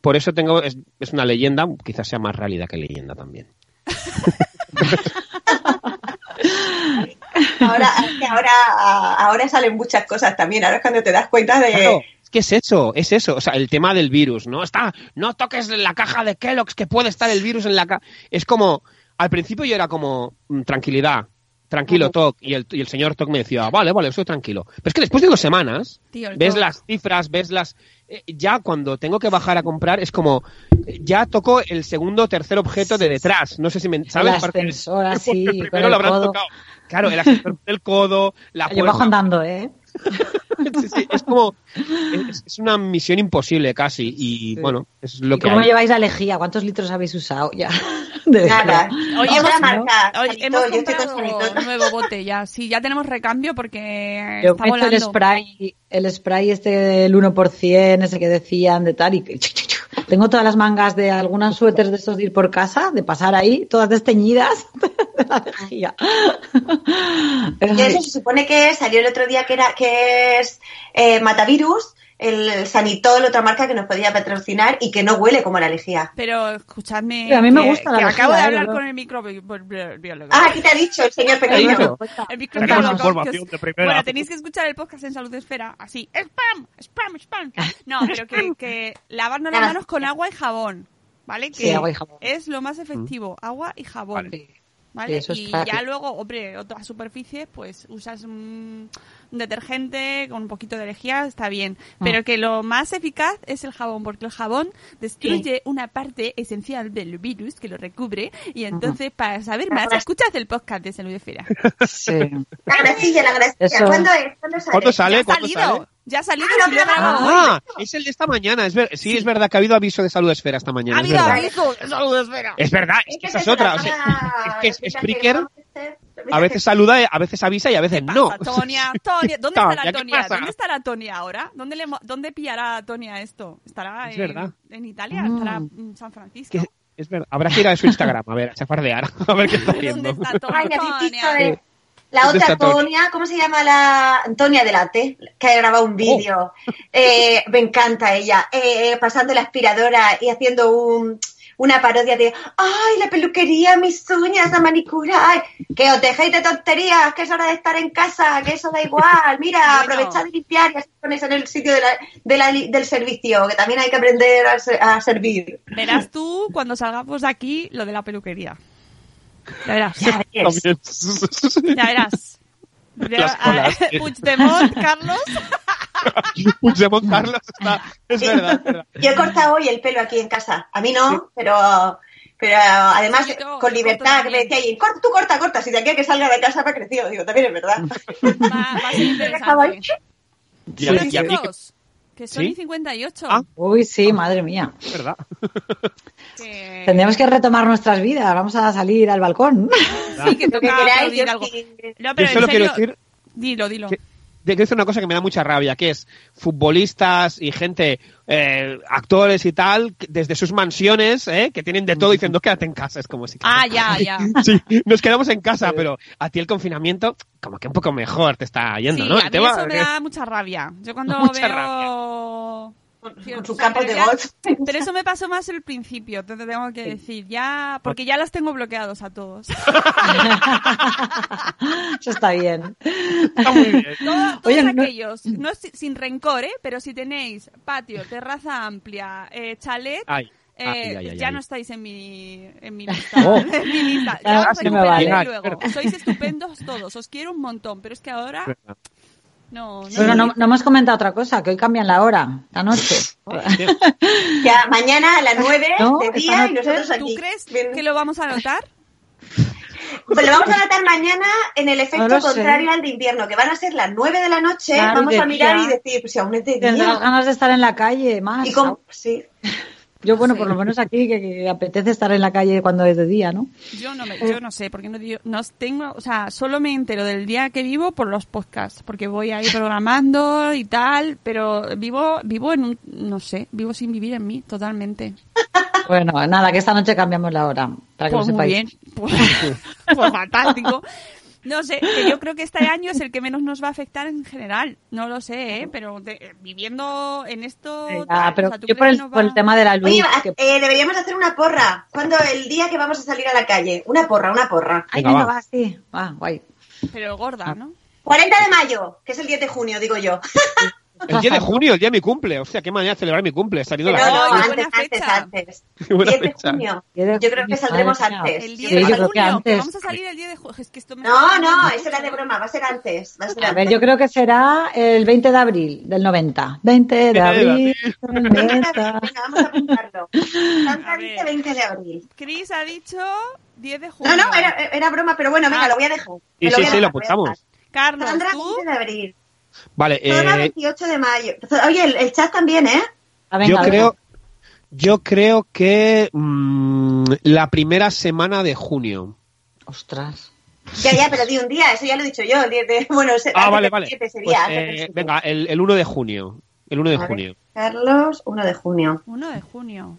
Por eso tengo, es, es una leyenda, quizás sea más realidad que leyenda también. Ahora, es que ahora, ahora salen muchas cosas también. Ahora es cuando te das cuenta de. Claro, que es eso, es eso. O sea, el tema del virus, ¿no? Está, no toques la caja de Kellogg's que puede estar el virus en la caja. Es como, al principio yo era como, mm, tranquilidad, tranquilo, Toc, y el, y el señor Toc me decía, vale, vale, estoy tranquilo. Pero es que después de dos semanas, Tío, ves las cifras, ves las... eh, ya cuando tengo que bajar a comprar es como, eh, ya toco el segundo o tercer objeto de detrás. No sé si me... ¿Sabes? El ascensor, porque así, el primero con el lo habrán codo. tocado. Claro, el ascensor del codo, la Yo bajo andando, ¿eh? Sí, sí, es como... Es, es una misión imposible casi. Y bueno, es lo ¿Y que cómo hay. lleváis la lejía? ¿Cuántos litros habéis usado ya? De Nada. Vamos hemos, a marcar. oye, Sanito, hemos comprado Sanito. nuevo bote ya. Sí, ya tenemos recambio porque Yo está hecho el volando. spray, el spray este del 1%, ese que decían de tal, y que- tengo todas las mangas de algunas suéteres de estos de ir por casa, de pasar ahí, todas desteñidas de la lejía. Y eso se supone que salió el otro día que era que es eh, Matavirus, el Sanitol, otra marca que nos podía patrocinar y que no huele como la lejía. Pero escuchadme. Sí, a mí me que- gusta la que lejía, acabo de eh, hablar ¿verdad? con el microbiólogo. Ah, aquí te ha dicho el señor ¿Qué ha pequeño. El microbiólogo. Tenemos que información os- de primera. Bueno, tenéis que escuchar el podcast en Salud Esfera. Así. ¡Spam! ¡Spam! ¡Spam! No, pero que, que lavarnos las manos con agua y jabón. ¿Vale? Que Sí, agua y jabón. es lo más efectivo. Agua y jabón. ¿Vale? Eso y ya luego, hombre, otras superficies, pues usas un, un detergente con un poquito de lejía, está bien. Mm. Pero que lo más eficaz es el jabón, porque el jabón destruye una parte esencial del virus que lo recubre. Y entonces, para saber más, escuchad el podcast de Salud Esfera. Sí. La grasilla, la grasilla. Eso. ¿Cuándo es? ¿Cuándo sale? ¿Cuándo sale? Ya ha ¿Cuándo salido, sale? Ya ha salido Ah, hoy. Ah, es el de esta mañana. Es ver- sí, es verdad que ha habido aviso de salud esfera esta Ha mañana. Es habido aviso de Salud Esfera. Es verdad, es que esa es otra. o sea, es que es Spreaker a veces saluda, a veces avisa y a veces no. Tonia, Tonia, ¿dónde está la ¿qué Tonia? ¿Dónde está la Tonia ahora? ¿Dónde, le, mo- dónde pillará a Tonia esto? ¿Estará Es en, verdad. en Italia? Mm. ¿Estará en San Francisco? Que- es verdad. Habrá que ir a su Instagram a ver, a chafardear, a ver qué está ¿Dónde haciendo. está Tonia? La ¿Dónde otra está Tonia? Tonia, ¿cómo se llama la Antonia de la T? Que ha grabado un vídeo. Eh, me encanta ella. Eh, pasando la aspiradora y haciendo un, una parodia de ¡Ay, la peluquería, mis uñas, la manicura! Ay, que os dejéis de tonterías, que es hora de estar en casa, que eso da igual. Mira, Bueno. aprovechad de limpiar y así ponéis en el sitio de la, de la- del servicio, que también hay que aprender a, a servir. Verás tú cuando salgamos de aquí lo de la peluquería. Ya verás. Ya. También. Ya verás. Las colas. Puigdemont, Carlos. Puigdemont Carlos está... Es verdad, es verdad. Yo he cortado hoy el pelo aquí en casa. A mí no, pero, pero además Sí, yo con libertad, que me decía ahí, corta, tú corta, corta, si de aquí a que salga de casa me ha crecido. Digo, también es verdad. Va, va a ser interesante. Y a mí que- que son ¿Sí? y 58. Ah. Uy, sí, madre mía. es verdad. que- Tendremos que retomar nuestras vidas. Vamos a salir al balcón. Sí, que Lo que toca queráis, yo algo. sí. No, pero Yo solo quiero serio, decir Dilo, dilo. que- de que es una cosa que me da mucha rabia, que es futbolistas y gente, eh, actores y tal, desde sus mansiones, eh, que tienen de todo diciendo quédate en casa. Es como si... Ah, ya, ya. Sí, nos quedamos en casa, pero a ti el confinamiento, como que un poco mejor te está yendo, Sí, ¿no? a mí tema- eso me da mucha rabia. Yo cuando Mucha veo... Con, con su campo pero de ya- golf. Pero eso me pasó más el principio, te tengo que decir. Ya, porque ya los tengo bloqueados a todos. Eso está bien. Está muy bien. Todos, todos Oye, aquellos, no sin rencor, ¿eh? pero si tenéis patio, terraza amplia, eh, chalet, Ay, eh, ya no estáis en mi, en mi lista. Oh. en mi lista. Ya, Ya os vale. luego. Sois estupendos todos, os quiero un montón, pero es que ahora no, no. Bueno, no, no hemos comentado otra cosa, que hoy cambian la hora, la noche. Ya, mañana a las 9 No, de día y nosotros ¿Tú aquí. crees Bien. que lo vamos a notar? Pues lo vamos a notar mañana en el efecto No lo sé. contrario al de invierno, que van a ser las 9 de la noche. Claro, vamos a mirar día. y decir, pues si aún es de Tendrás día. ganas de estar en la calle más. Y con, sí. Yo, bueno, por lo menos aquí, que, que apetece estar en la calle cuando es de día, ¿no? Yo no, me, yo no sé, porque no, digo- no tengo, o sea, solo me entero del día que vivo por los podcasts, porque voy ahí programando y tal, pero vivo, vivo en un, no sé, vivo sin vivir en mí, totalmente. Bueno, nada, que esta noche cambiamos la hora, para que Pues lo muy sepáis. bien, pues, pues fantástico. No sé, que yo creo que este año es el que menos nos va a afectar en general. No lo sé, ¿eh? pero de- viviendo en esto. Ya, tal, pero o sea, ¿tú yo por el, por tema de la luz. Oye, que- eh, deberíamos hacer una porra. Cuando el día que vamos a salir a la calle. Una porra, una porra. Ay, venga, va. va, sí. Va, guay. Pero gorda, ¿no? 40 de mayo, que es el 10 de junio, digo yo. El 10 de junio, el día de mi cumple. O sea, qué manera de celebrar mi cumple, saliendo No, la no, antes, buena antes, fecha. antes. Qué buena 10 de junio. Yo creo que saldremos antes. El 10 Sí, de junio, antes. vamos a salir el 10 de junio. Es que esto me No, no, eso era de broma, va a ser antes. Va a ser A ver, yo creo que será el 20 de abril del 90. 20 de abril del 90. Venga, vamos a apuntarlo. Sandra A ver. dice 20 de abril. Chris ha dicho 10 de junio. No, no, era, era broma, pero bueno, venga, Ah. lo voy a dejar. Sí, Me sí, sí, lo apuntamos. Carlos, Sandra, tú. 20 de abril. Vale, Zora, eh, 28 de mayo. Oye, el, el chat también, ¿eh? Ah, venga, yo venga. creo, yo creo que mm, la primera semana de junio. Ostras. Ya, ya, pero di un día, eso ya lo he dicho yo. El 10 de, bueno, Ah, vale, vale. 7 sería, Pues, eh, 7. venga, el, el 1 de junio. El 1 de A ver. junio. Carlos, 1 de junio. 1 de junio.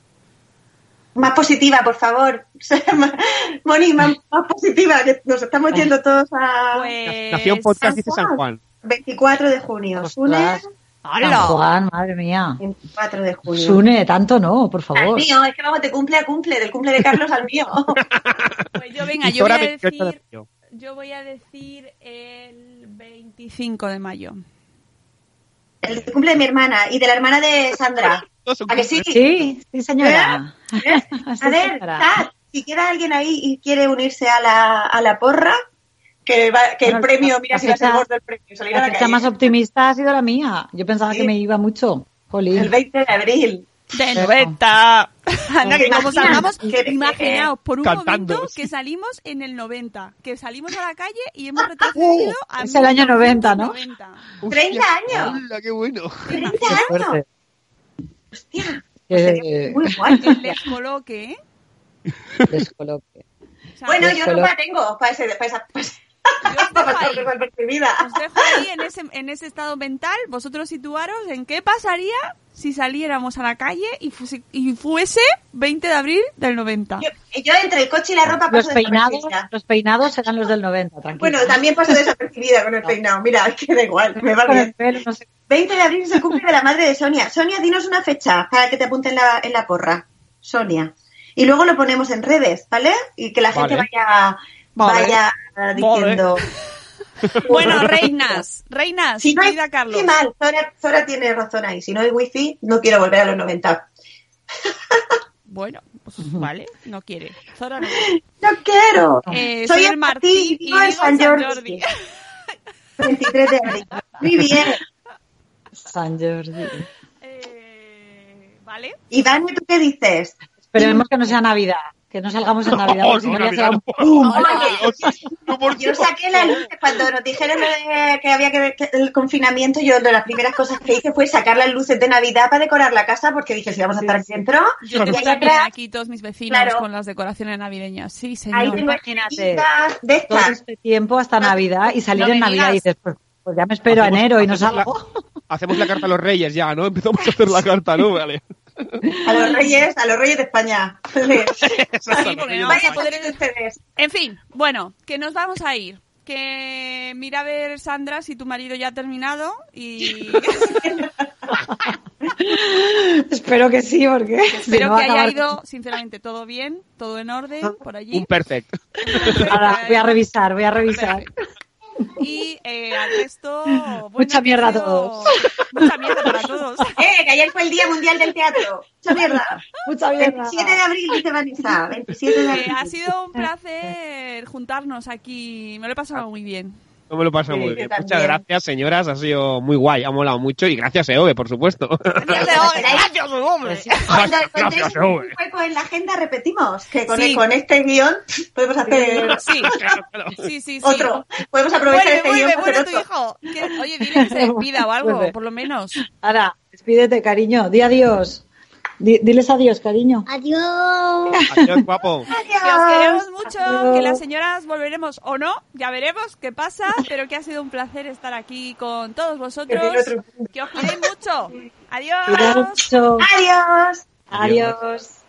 Más positiva, por favor. Moni, más, más positiva, que nos estamos yendo todos a... Pues. Nació un podcast, San dice San Juan. 24 de junio. Sune. San Juan, madre mía. 24 de junio. Sune, tanto no, por Al favor. mío, es que vamos de cumple a cumple, del cumple de Carlos al mío. Pues yo, venga, yo voy a 28 de decir. Yo voy a decir el 25 de mayo. El cumple de mi hermana y de la hermana de Sandra. ¿A que sí? Sí, sí, señora. ¿Eh? Sí, A ver. Kat, si queda alguien ahí y quiere unirse a la, a la porra, que, va- que el Bueno, premio, la- mira la si va a ser fecha- gordo el premio, salir a La la fecha calle. más optimista ha sido la mía. Yo pensaba Sí. que me iba mucho. Jolín. El 20 de abril. De Pero- 90. Anda, que como salgamos, que- que- imaginaos por un Cantando, momento sí. que salimos en el 90, que salimos a la calle y hemos retrocedido a Es el año 90, ¿no? 1990. 30 años. ¡Hala, qué bueno! 30 Qué años. Hostia. Muy guay. Descoloque, ¿eh? descoloque. Bueno, yo ropa tengo para ese, para esa, para os dejo ahí. desapercibida. Os dejo ahí en ese, en ese estado mental, vosotros situaros en qué pasaría si saliéramos a la calle y fuese, y fuese 20 de abril del 90. Yo, yo entre el coche y la ropa Los paso peinados, desapercibida. los peinados serán los del 90, tranquilo. Bueno, también paso desapercibida con el peinado. Mira, es que da igual, me va bien. pelo, no sé. 20 de abril es el cumple de la madre de Sonia. Sonia, dinos una fecha para que te apunte en la, en la porra. Sonia. Y luego lo ponemos en redes, ¿vale? Y que la gente Vale. vaya, Vale. vaya diciendo. Bueno, reinas, reinas, Si no hay querida Carlos. wifi, mal. Zora, Zora tiene razón ahí. Si no hay wifi, no quiero volver a los 90. Bueno, pues vale, no quiere. Zora no. ¡No quiero! Eh, Soy soy el el Martín Martín y San en San Jordi. Jordi. 23 de abril. Muy bien. San Jordi. Eh, vale. Iván, ¿tú qué dices? Esperemos que no sea Navidad. Que no salgamos en Navidad. no será un ¡Pum! Oye, Yo saqué las luces cuando nos dijeron que había que, que el confinamiento. Yo de las primeras cosas que hice fue sacar las luces de Navidad para decorar la casa porque dije si vamos a estar aquí dentro. Yo tengo aquí todos mis vecinos Claro. con las decoraciones navideñas. Sí, señor. ahí tengo Imagínate. de todo estas. este tiempo hasta Navidad y salir no en Navidad y dices, pues, ya me espero a Hacemos- enero y no hacemos la- salgo. Hacemos la carta a los reyes ya, ¿no? Empezamos a hacer la carta, ¿no? Vale. A los reyes, a los reyes de España. No Vaya a poder... ustedes. En fin, bueno, que nos vamos a ir. Que mira a ver, Sandra, si tu marido ya ha terminado y Espero que sí, porque espero no que haya ido, sinceramente, todo bien, todo en orden por allí. Un perfecto. Ahora voy a revisar, voy a revisar. Y eh, al resto... bueno, Mucha mierda a todos. Mucha mierda para todos. Eh, que ayer fue el Día Mundial del Teatro. Mucha mierda. Mucha mierda. 27 de abril, dice Vanessa. 27 de Eh, abril. ha sido un placer juntarnos aquí. Me lo he pasado muy bien. No me lo paso Sí, muy bien. también. Muchas gracias, señoras. Ha sido muy guay. Ha molado mucho. Y gracias, Eove, por supuesto. Gracias, hombre. Cuando encontréis Gracias, un Eove. hueco en la agenda, repetimos. Que con, Sí. con este guion podemos hacer Sí, sí, sí. sí. otro. Podemos aprovechar Vuelve, este vuelve, guion vuelve tu otro. hijo. Oye, dile que se despida o algo, Vuelve. por lo menos. Ahora, despídete, cariño. Di adiós. Di- diles adiós, cariño. Adiós. Adiós, guapo. Que os queremos mucho, Adiós. que las señoras volveremos o no, ya veremos qué pasa, pero que ha sido un placer estar aquí con todos vosotros. Que os cuidéis mucho. Adiós. mucho. Adiós. Adiós.